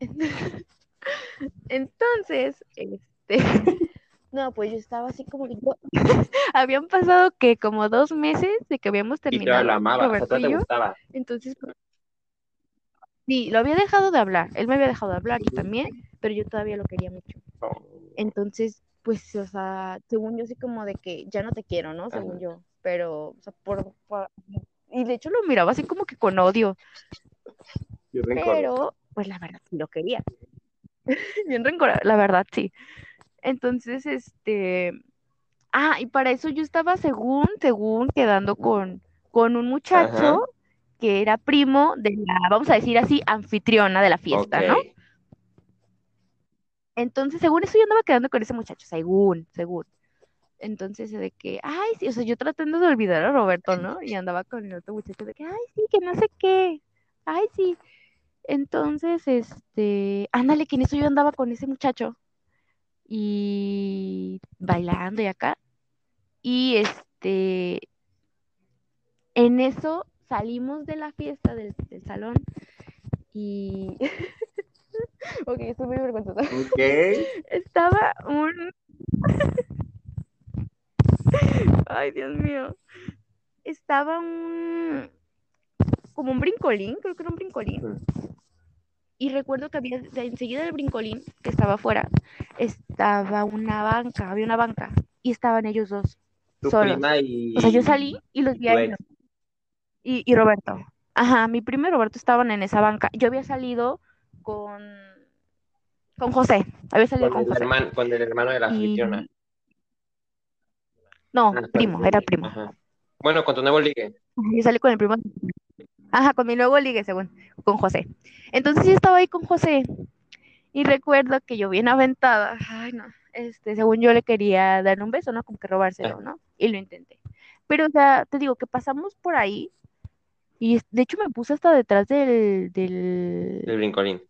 [laughs] [laughs] Entonces, este, [laughs] no, pues yo estaba así como que yo, [laughs] habían pasado que como dos meses de que habíamos Y te terminado. la amaba, o sea, y te yo. gustaba. Entonces, sí, lo había dejado de hablar, él me había dejado de hablar y Ujú. también, pero yo todavía lo quería mucho. Oh. Entonces, pues, o sea, según yo, así como de que ya no te quiero, ¿no? Según Ajá. yo, pero, o sea, por, por- y de hecho lo miraba así como que con odio, rencor. pero, pues la verdad sí lo quería. [laughs] Bien rencor, la verdad sí. Entonces, este, ah, y para eso yo estaba según, según quedando con, con un muchacho Ajá. que era primo de la, vamos a decir así, anfitriona de la fiesta, ¿no? Entonces, según eso, yo andaba quedando con ese muchacho, según, según. Entonces, de que, ay, sí, o sea, yo tratando de olvidar a Roberto, ¿no? Y andaba con el otro muchacho de que, ay, sí, que no sé qué, ay, sí. Entonces, este, ándale, que en eso yo andaba con ese muchacho y bailando y acá. Y este, en eso salimos de la fiesta del, del salón y... [laughs] ok, estoy muy vergonzosa. [laughs] Estaba un... [laughs] Ay, Dios mío. Estaba un... como un brincolín, creo que era un brincolín. Ujú. Y recuerdo que había, de enseguida del brincolín, que estaba afuera, estaba una banca, había una banca, y estaban ellos dos. Tu solos. prima y. O sea, yo salí y los y vi a ellos. Y, y Roberto. Ajá, mi primo y Roberto estaban en esa banca. Yo había salido con, con José. Había salido Con con el, José. hermano, con el hermano de la Y- anfitriona. No, Ah, primo, era primo. Ajá. Bueno, con tu nuevo ligue. Yo salí con el primo. Ajá, con mi nuevo ligue, según, con José. Entonces yo estaba ahí con José y recuerdo que yo bien aventada, ay no, este, según yo le quería dar un beso, ¿no? Como que robárselo. ¿no? Y lo intenté. Pero, o sea, te digo que pasamos por ahí y de hecho me puse hasta detrás del, del, El brincolín.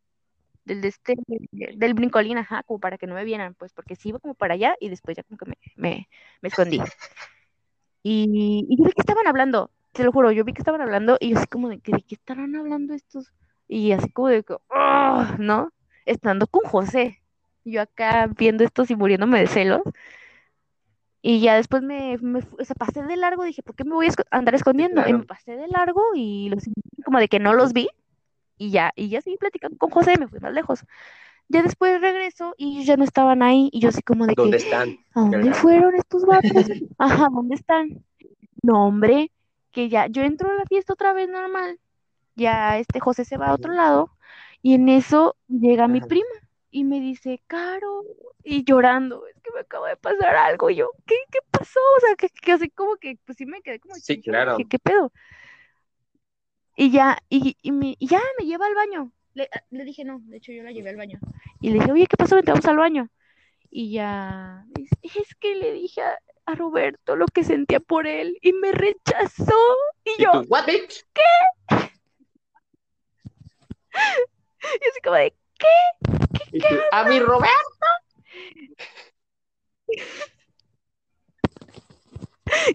del, de este, del brincolín, ajá, como para que no me vieran, pues, porque sí iba como para allá y después ya como que me, me, me escondí. [laughs] Y, y yo vi que estaban hablando, te lo juro, yo vi que estaban hablando y yo así como de que, ¿de qué estarán hablando estos? Y así como de que, "Oh", ¿no? Estando con José, yo acá viendo estos y muriéndome de celos. Y ya después me, o sea, pasé de largo, dije, ¿por qué me voy a esco- andar escondiendo? Y me pasé de largo y los como de que no los vi y ya, y ya seguí platicando con José, me fui más lejos. Ya después regreso y ya no estaban ahí y yo así como de que, ¿Dónde están? ¿a dónde Claro. fueron estos vatos? [laughs] Ajá, ¿dónde están? No, hombre, que ya, yo entro a la fiesta otra vez normal, ya este José se va a otro lado y en eso llega mi prima y me dice, Caro, y llorando, es que me acaba de pasar algo, y yo, ¿qué, qué pasó? O sea, que, que así como que, pues sí me quedé como Sí, claro. dije, ¿qué pedo? Y ya, y, y, me- y ya me lleva al baño. Le, le dije, no, de hecho yo la llevé al baño. Y le dije, oye, ¿qué pasó? Vente, vamos al baño. Y ya, dice, es que le dije a, a Roberto lo que sentía por él y me rechazó. Y ¿Y yo, tú? ¿What, bitch? [laughs] y así como de, ¿Y tú? ¿A mi Roberto? [laughs] y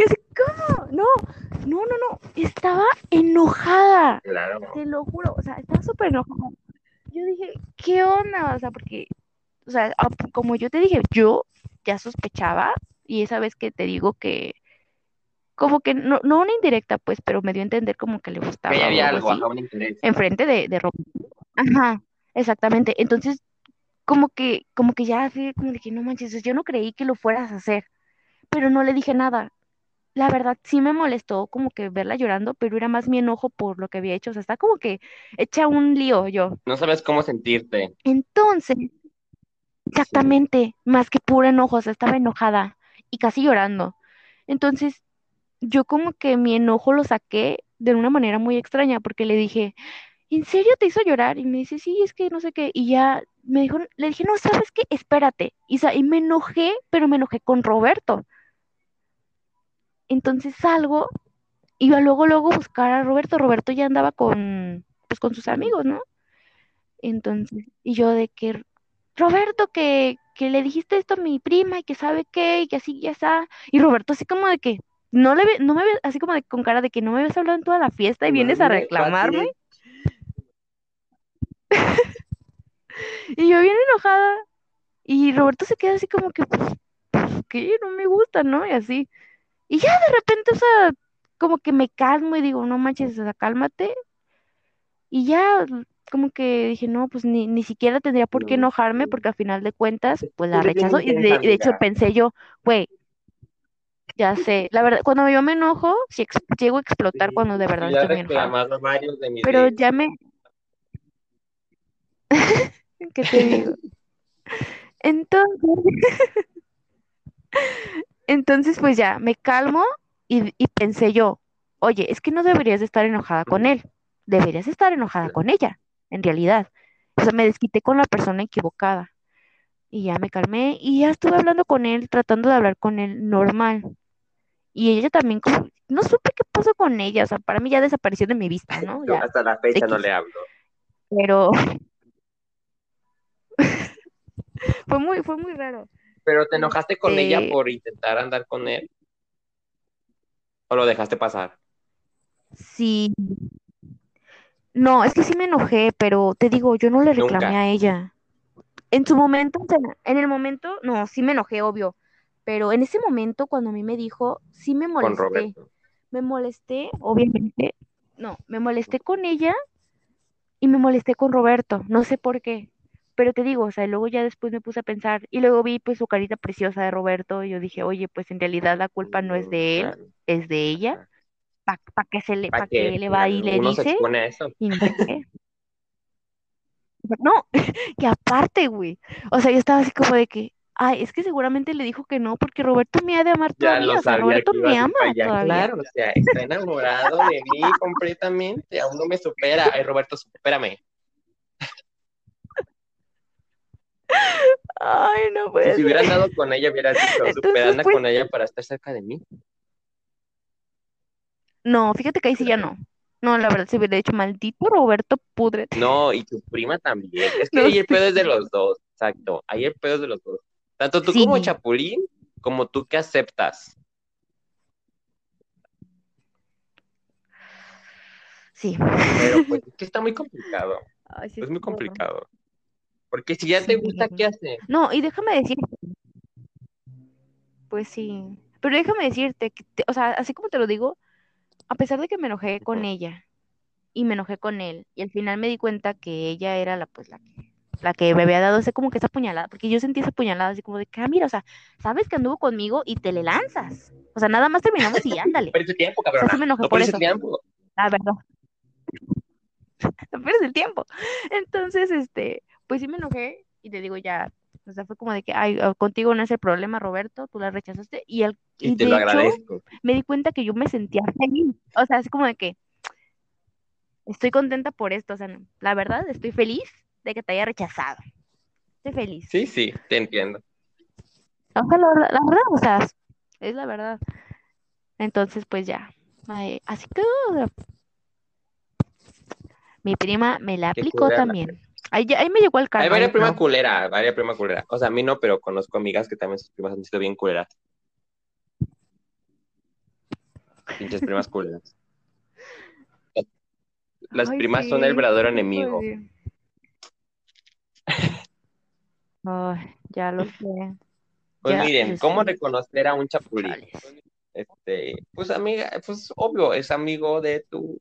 así, ¿cómo? No, no, no, no, estaba enojada. Claro. Te lo juro, o sea, estaba súper enojada. Yo dije, ¿qué onda? O sea, porque, o sea, como yo te dije, yo ya sospechaba, y esa vez que te digo que, como que, no, no una indirecta, pues, pero me dio a entender como que le gustaba Que había algo algo, así, enfrente de, de. Ajá, exactamente. Entonces, como que, como que ya así, como que no manches, yo no creí que lo fueras a hacer, pero no le dije nada. La verdad sí me molestó como que verla llorando, pero era más mi enojo por lo que había hecho. O sea, está como que hecha un lío yo. No sabes cómo sentirte. Entonces, exactamente, más que puro enojo, o sea, estaba enojada y casi llorando. Entonces, yo como que mi enojo lo saqué de una manera muy extraña, porque le dije, ¿en serio te hizo llorar? Y me dice, sí, es que no sé qué. Y ya me dijo, le dije, no, ¿sabes qué? Espérate. Y, y me enojé, pero me enojé con Roberto. Entonces salgo, iba luego, luego a buscar a Roberto. Roberto ya andaba con, pues, con sus amigos, ¿no? Entonces, y yo de que, Roberto, que, que le dijiste esto a mi prima y que sabe qué, y que así ya está. Y Roberto así como de que, no le ve, no me ve, así como de con cara de que no me habías hablado en toda la fiesta y vienes a reclamarme. [laughs] y yo bien enojada. Y Roberto se queda así como que, pues, pues, ¿qué? No me gusta, ¿no? Y así. Y ya de repente, o sea, como que me calmo y digo, no manches, o sea, cálmate. Y ya, como que dije, no, pues ni, ni siquiera tendría por qué enojarme, porque al final de cuentas, pues la rechazo. Y de, de hecho pensé yo, güey, ya sé, la verdad, cuando yo me enojo, si llego a explotar cuando de verdad estoy enojada. varios de mis Pero ya me... [laughs] ¿Qué te digo? Entonces, [laughs] entonces pues ya, me calmo y, y pensé yo, oye, es que no deberías de estar enojada con él, deberías estar enojada con ella, en realidad. O sea, me desquité con la persona equivocada. Y ya me calmé y ya estuve hablando con él, tratando de hablar con él normal. Y ella también, como, no supe qué pasó con ella, o sea, para mí ya desapareció de mi vista, ¿no? Yo hasta la fecha no le hablo. Pero [laughs] fue muy, fue muy raro. ¿Pero te enojaste con ella este por intentar andar con él? ¿O lo dejaste pasar? Sí. No, es que sí me enojé, pero te digo, yo no le reclamé a ella. En su momento, en el momento, no, sí me enojé, obvio. Pero en ese momento, cuando a mí me dijo, sí me molesté. Me molesté, obviamente. No, me molesté con ella y me molesté con Roberto. No sé por qué. Pero te digo, o sea, luego ya después me puse a pensar y luego vi pues su carita preciosa de Roberto y yo dije, oye, pues en realidad la culpa no es de él, es de ella. ¿Para pa que se le, pa que le va y le dice? Y no, [laughs] no, [laughs] que aparte, güey. O sea, yo estaba así como de que, Ay, es que seguramente le dijo que no, porque Roberto me ha de amar todavía. o sea, Roberto me ama todavía. Claro, o sea, está enamorado de mí [laughs] completamente. Aún no me supera. Ay, Roberto, supérame. Ay, no puede Si hubiera andado con ella, hubiera dicho, superando pues con ella para estar cerca de mí. No, fíjate que ahí sí ya no. No, la verdad se hubiera dicho, maldito Roberto, pudre. No, y tu prima también. Es que ahí el pedo es de los dos. Exacto. Ahí el pedo es de los dos. Tanto tú como Chapulín, como tú que aceptas. Sí. Pero pues es [laughs] que está muy complicado. es muy complicado. Porque si ya te gusta, ¿qué hace? No, y déjame decir. Pues sí. Pero déjame decirte, que o sea, así como te lo digo, a pesar de que me enojé con ella y me enojé con él, y al final me di cuenta que ella era la, pues, la que la que me había dado ese como que esa puñalada, porque yo sentí esa puñalada así como de que, ah, mira, o sea, sabes que anduvo conmigo y te le lanzas. O sea, nada más terminamos y ándale. Pero ese tiempo, cabrón. O sea, sí me enojé por eso. Tiempo. Ah, verdad. [laughs] no pierdes el tiempo. Entonces, este, pues sí me enojé y te digo ya, o sea, fue como de que, ay, ah, contigo no es el problema, Roberto, tú la rechazaste y, el, y, te lo agradezco. me di cuenta que yo me sentía feliz. O sea, así como de que estoy contenta por esto, o sea, la verdad, estoy feliz de que te haya rechazado. Estoy feliz. Sí, sí, te entiendo. la, verdad, o sea, es la verdad. Entonces, pues ya. así que mi prima me la aplicó también. Ahí, ahí, me llegó el carro. Hay varias prima culera, varias prima culera. O sea, a mí no, pero conozco amigas que también sus primas han sido bien culeras. Pinches primas culeras. [laughs] Las primas son el verdadero enemigo. Ay, ya lo sé. Pues miren, ¿cómo reconocer a un chapulín? Este, pues amiga, pues obvio, es amigo de tu.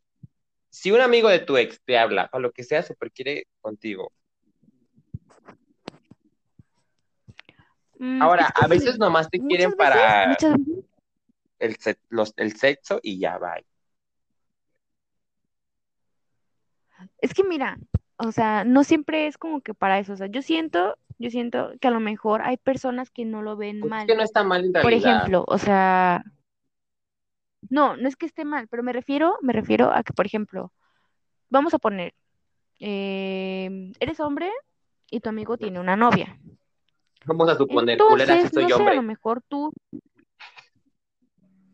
Si un amigo de tu ex te habla, o lo que sea, super quiere contigo. Mm, Ahora, a veces nomás te quieren para el, los, el sexo y ya va. Es que mira, o sea, no siempre es como que para eso. O sea, yo siento, yo siento que a lo mejor hay personas que no lo ven pues mal. Es que no está mal en realidad. Por ejemplo, o sea, no, no es que esté mal, pero me refiero, me refiero a que, por ejemplo, vamos a poner, eh, eres hombre y tu amigo tiene una novia. Vamos a suponer, Entonces, soy no sé, a lo mejor tú.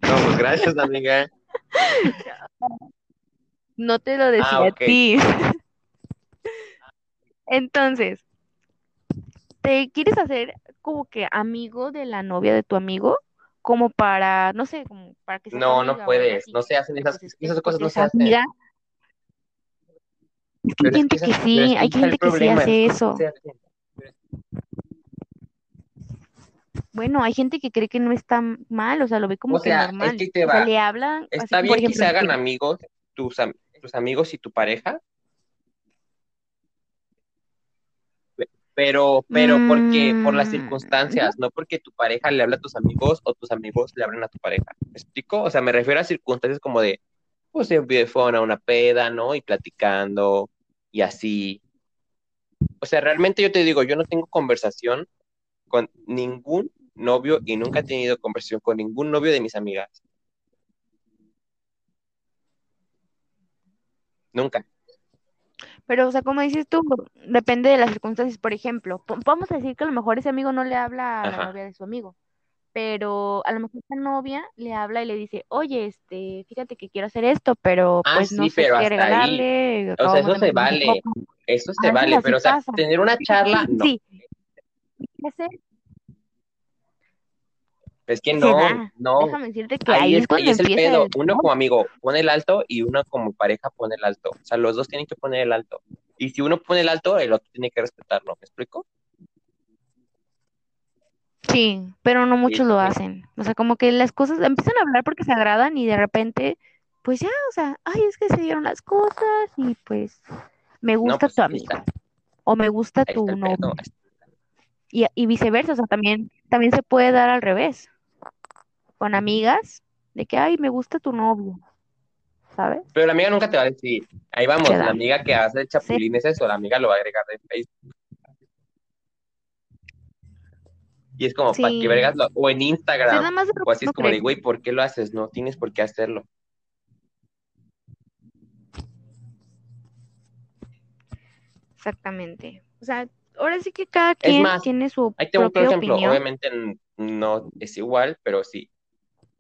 No, pues gracias, amiga. [laughs] No te lo decía ah, a ti. [laughs] Entonces, ¿te quieres hacer como que amigo de la novia de tu amigo? Como para, no sé, como para que sea No, no puedes, no se hacen esas, pues, esas cosas, no se hacen. amiga. Es que hay Pero es gente que sí, hay gente que sí hace eso. se. Bueno, hay gente que cree que no está mal, o sea, lo ve como O que sea, es normal. que O sea, le hablan, así Está como por bien que ejemplo, se hagan que- amigos, tus, tus amigos y tu pareja, pe- pero, pero porque, por las Mm, circunstancias, no porque tu pareja le habla a tus amigos o tus amigos le hablan a tu pareja. ¿Me explico? O sea, me refiero a circunstancias como de, pues se fueron a una peda, ¿no? Y platicando y así. O sea, realmente yo te digo, yo no tengo conversación con ningún novio y nunca he tenido conversación con ningún novio de mis amigas. Nunca. Pero, o sea, como dices tú, depende de las circunstancias. Por ejemplo, vamos a decir que a lo mejor ese amigo no le habla a la novia de su amigo, pero a lo mejor esa novia le habla y le dice, oye, este, fíjate que quiero hacer esto, pero Ah, pues no sí, sé pero qué hasta ahí. regalarle, O sea, eso se vale. Eso se vale, pero o sea, tener una charla, no. Sí, ese Es que no, no. Déjame decirte que Ahí ahí es, ahí es el pedo. el Uno como amigo pone el alto y uno como pareja pone el alto. O sea, los dos tienen que poner el alto. Y si uno pone el alto, el otro tiene que respetarlo. ¿Me explico? Sí, pero no muchos lo Sí. hacen. O sea, como que las cosas empiezan a hablar porque se agradan y de repente, pues ya, o sea, ay, es que se dieron las cosas y pues me No, gusta pues tu está. o me gusta tu novio. Y, y viceversa, o sea, también, también se puede dar al revés, con amigas, de que, ay, me gusta tu novio, ¿sabes? Pero la amiga nunca te va a decir, ahí vamos, la amiga que hace el chapulín es eso, la amiga lo va a agregar de Facebook. Y es como, ¿para qué vergas? lo- O en Instagram. más de lo O así es como de, güey, ¿por qué lo haces? No tienes por qué hacerlo. Exactamente. O sea, ahora sí que cada quien más, tiene su ahí tengo otro propia ejemplo. opinión. Obviamente no es igual, pero sí.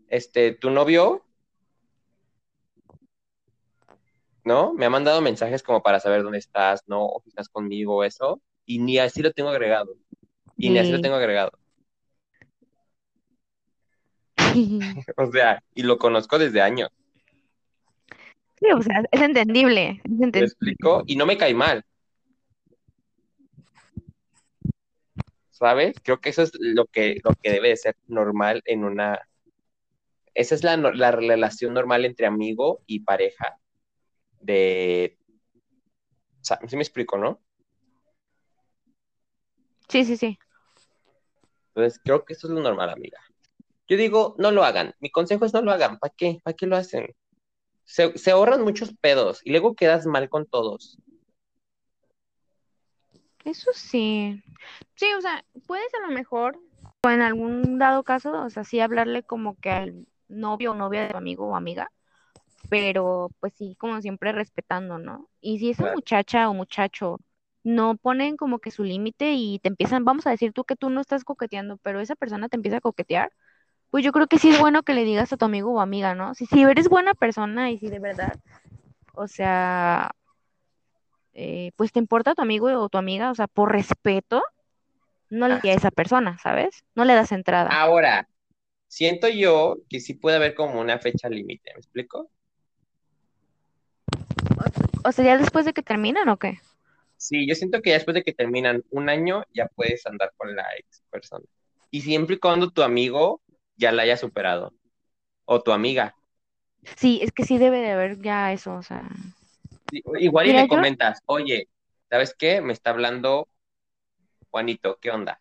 Este, tu novio, ¿no? Me ha mandado mensajes como para saber dónde estás, ¿no? O si estás conmigo, eso. Y ni así lo tengo agregado. Y ni así lo tengo agregado. [laughs] O sea, y lo conozco desde años. Sí, o sea, es entendible, es ¿Me entendible. explico? Y no me cae mal. ¿Sabes? Creo que eso es lo que, lo que debe de ser normal en una... Esa es la, la relación normal entre amigo y pareja. De... o sea, ¿Sí me explico, no? Sí, sí, sí. Entonces, creo que eso es lo normal, amiga. Yo digo, no lo hagan. Mi consejo es no lo hagan. ¿Para qué? ¿Para qué lo hacen? Se, se ahorran muchos pedos y luego quedas mal con todos. Eso sí. Sí, o sea, puedes a lo mejor, o en algún dado caso, o sea, sí hablarle como que al novio o novia de tu amigo o amiga, pero pues sí, como siempre respetando, ¿no? Y si esa Claro. muchacha o muchacho no ponen como que su límite y te empiezan, vamos a decir tú que tú no estás coqueteando, pero esa persona te empieza a coquetear, pues yo creo que sí es bueno que le digas a tu amigo o amiga, ¿no? Si, si eres buena persona y si de verdad, o sea, eh, pues te importa tu amigo o tu amiga, o sea, por respeto, no le Ah. a esa persona, ¿sabes? No le das entrada. Ahora, siento yo que sí puede haber como una fecha límite, ¿me explico? O sea, ya después de que terminan o qué? Sí, yo siento que ya después de que terminan un año ya puedes andar con la ex persona. Y siempre y cuando tu amigo ya la haya superado. O tu amiga. Sí, es que sí debe de haber ya eso, o sea. Sí, Igual y le yo- comentas, oye, ¿sabes qué? Me está hablando Juanito, ¿qué onda?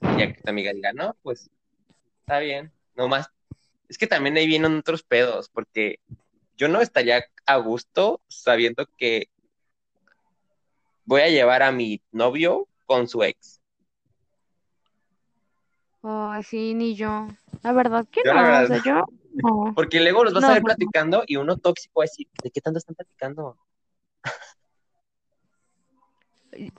Ya que tu amiga diga, no, pues está bien. No más. Es que también ahí vienen otros pedos, porque yo no estaría a gusto sabiendo que voy a llevar a mi novio con su ex. Ay, sí, ni yo. La verdad que Yo no, o verdad sea, yo no. Porque luego los vas No, a ver platicando y uno tóxico va a decir, ¿de qué tanto están platicando?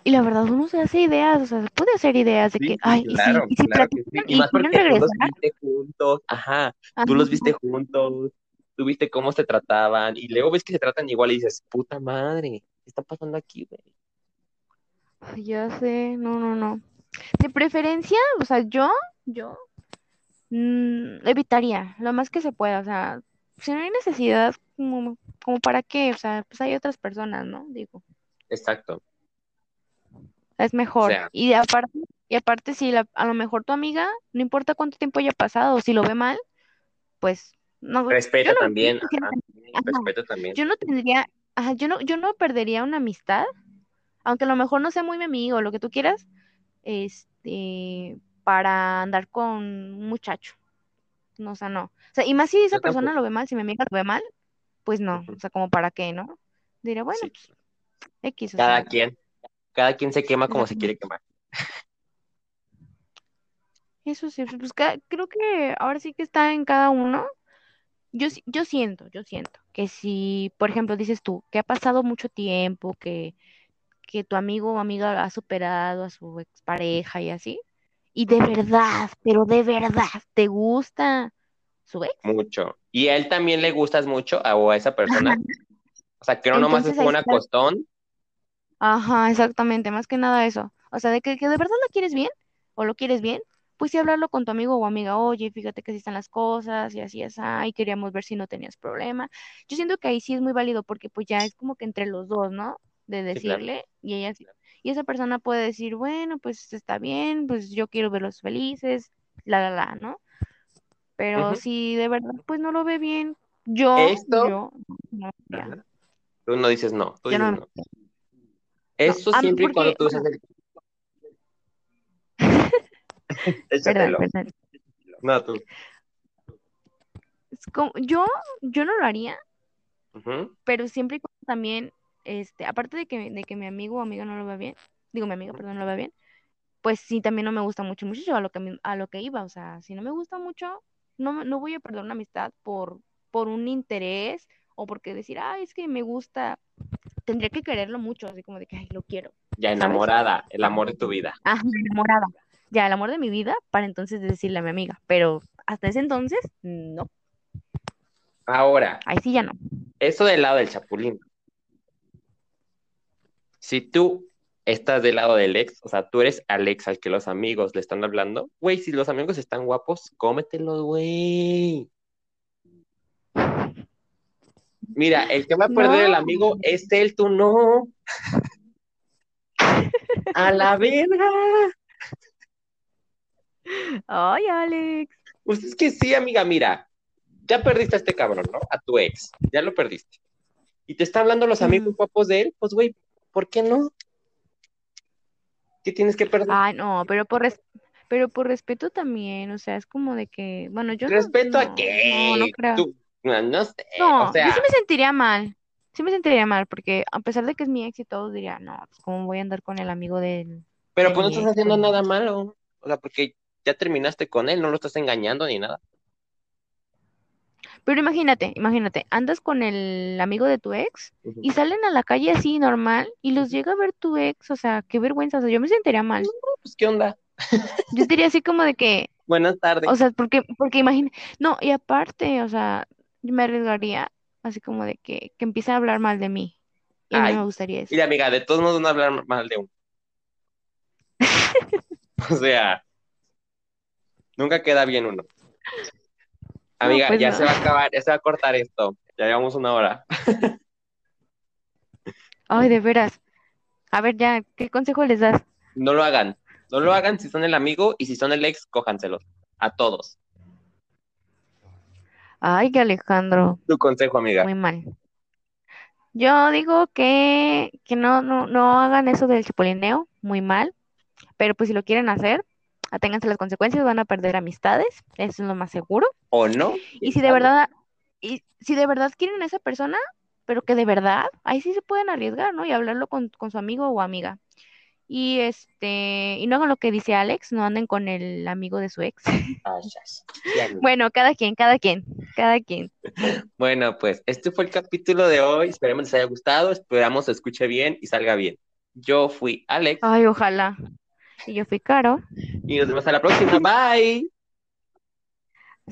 Y la verdad uno se hace ideas, o sea, se puede hacer ideas de Sí, que, ay, y claro, si, y si claro sí. Y más tú los regresar, viste juntos, ajá, ajá, tú los viste juntos, tú viste cómo se trataban y luego ves que se tratan igual y dices, puta madre, está pasando aquí, güey? Ya sé, no, no, no. De preferencia, o sea, yo, yo mm, evitaría lo más que se pueda, o sea, si no hay necesidad, como, como para qué, o sea, pues hay otras personas, ¿no? Digo, Exacto. Es O mejor. sea, Y aparte, y aparte si la- a lo mejor tu amiga, no importa cuánto tiempo haya pasado, si lo ve mal, pues no, respeta no, yo también, ajá, respeta también. yo no tendría, ajá, yo no, yo no perdería una amistad, aunque a lo mejor no sea muy mi amigo, lo que tú quieras, este, para andar con un muchacho. No, o sea, no. O sea, y más si esa Yo persona tampoco. lo ve mal, si mi amiga lo ve mal, pues no. O sea, como para qué, ¿no? Diré, bueno, Sí. pues X, o Cada sea, quien, cada quien se quema como se quiere quemar. Eso sí, pues ca- creo que ahora sí que está en cada uno. Yo, yo siento, yo siento que si, por ejemplo, dices tú, que ha pasado mucho tiempo, que, que tu amigo o amiga ha superado a su expareja y así, y de verdad, pero de verdad, te gusta su ex, Mucho. Y a él también le gustas mucho a, o a esa persona. O sea, que no nomás es ahí un acostón. Ajá, exactamente, más que nada eso. O sea, de que, que de verdad lo quieres bien o lo quieres bien, pues sí hablarlo con tu amigo o amiga, oye, fíjate que así están las cosas y así es, y queríamos ver si no tenías problema. Yo siento que ahí sí es muy válido porque pues ya es como que entre los dos, ¿no? De Sí, claro. decirle y ella sí- y esa persona puede decir, bueno, pues está bien, pues yo quiero verlos felices, la, la, la, ¿no? Pero si de verdad pues no lo ve bien, yo, Esto, yo, no, tú no dices no, tú dices no, no. Eso siempre y cuando tú usas el... [laughs] perdón, Échatelo. perdón. No, tú. Es como- yo, yo no lo haría, pero siempre y cuando también, este, aparte de que, de que mi amigo o amiga no lo vea bien, digo mi amiga, perdón, no lo vea bien, pues sí, también no me gusta mucho el muchacho a lo que, me- a lo que iba, o sea, si no me gusta mucho, no, no voy a perder una amistad por, por un interés o porque decir, ay, es que me gusta, tendría que quererlo mucho, así como de que, ay, lo quiero, Ya ¿sabes? enamorada, el amor de tu vida. ah, [laughs] enamorada, ya, el amor de mi vida, para entonces decirle a mi amiga, pero hasta ese entonces, no, Ahora, ahí sí ya no. eso del lado del chapulín. Si tú estás del lado del ex, o sea, tú eres al ex al que los amigos le están hablando, güey, si los amigos están guapos, cómetelos, güey. Mira, el que va a perder el amigo es él, tú no. A la verga. Ay, Alex. Pues es que sí, amiga, mira, ya perdiste a este cabrón, ¿no? A tu ex, ya lo perdiste. Y te está hablando los amigos Mm. guapos de él, pues, güey, ¿por qué no? ¿Qué tienes que perder? Ay, no, pero por res- pero por respeto también, o sea, es como de que, bueno, yo no, ¿Respeto a qué? no, no creo. Tú, no, no sé, No, o yo sí me sentiría mal. Sí me sentiría mal, porque a pesar de que es mi ex y todo, diría, no, pues cómo voy a andar con el amigo de, pero de pues no estás ex, haciendo pues no. nada malo, o sea, porque ya terminaste con él, no lo estás engañando ni nada. Pero imagínate, imagínate, andas con el amigo de tu ex y salen a la calle así normal y los llega a ver tu ex, o sea, qué vergüenza, o sea, yo me sentiría mal. Pues, ¿qué onda? Yo diría así como de que, [laughs] Buenas tardes. O sea, porque, porque imagina, no, y aparte, o sea, yo me arriesgaría así como de que, que empiece a hablar mal de mí. Y a mí no Ay, me gustaría eso. mira, amiga, de todos modos no hablar mal de uno. [laughs] O sea, nunca queda bien uno. No, Amiga, pues ya no. se va a acabar, ya se va a cortar esto. Ya llevamos una hora. [laughs] Ay, de veras. A ver, ya, ¿qué consejo les das? No lo hagan. No lo hagan si son el amigo y si son el ex, cójanselos. A todos. Ay, que Alejandro, Tu consejo, amiga. muy mal. Yo digo que, que no, no, no hagan eso del chipolineo, muy mal. Pero pues si lo quieren hacer, aténganse a las consecuencias, van a perder amistades, eso es lo más seguro. ¿O no? Y ¿Quién si de verdad, y si de verdad quieren a esa persona, pero que de verdad, ahí sí se pueden arriesgar, ¿no? Y hablarlo con, con su amigo o amiga. Y este, y no hagan lo que dice Alex, no anden con el amigo de su ex. [laughs] Amiga. Bueno, cada quien, cada quien, cada quien. [laughs] Bueno, pues este fue el capítulo de hoy. Esperemos les haya gustado. Esperamos se escuche bien y salga bien. Yo fui Alex Ay, ojalá. Y yo fui Caro. y nos vemos a la próxima. Bye.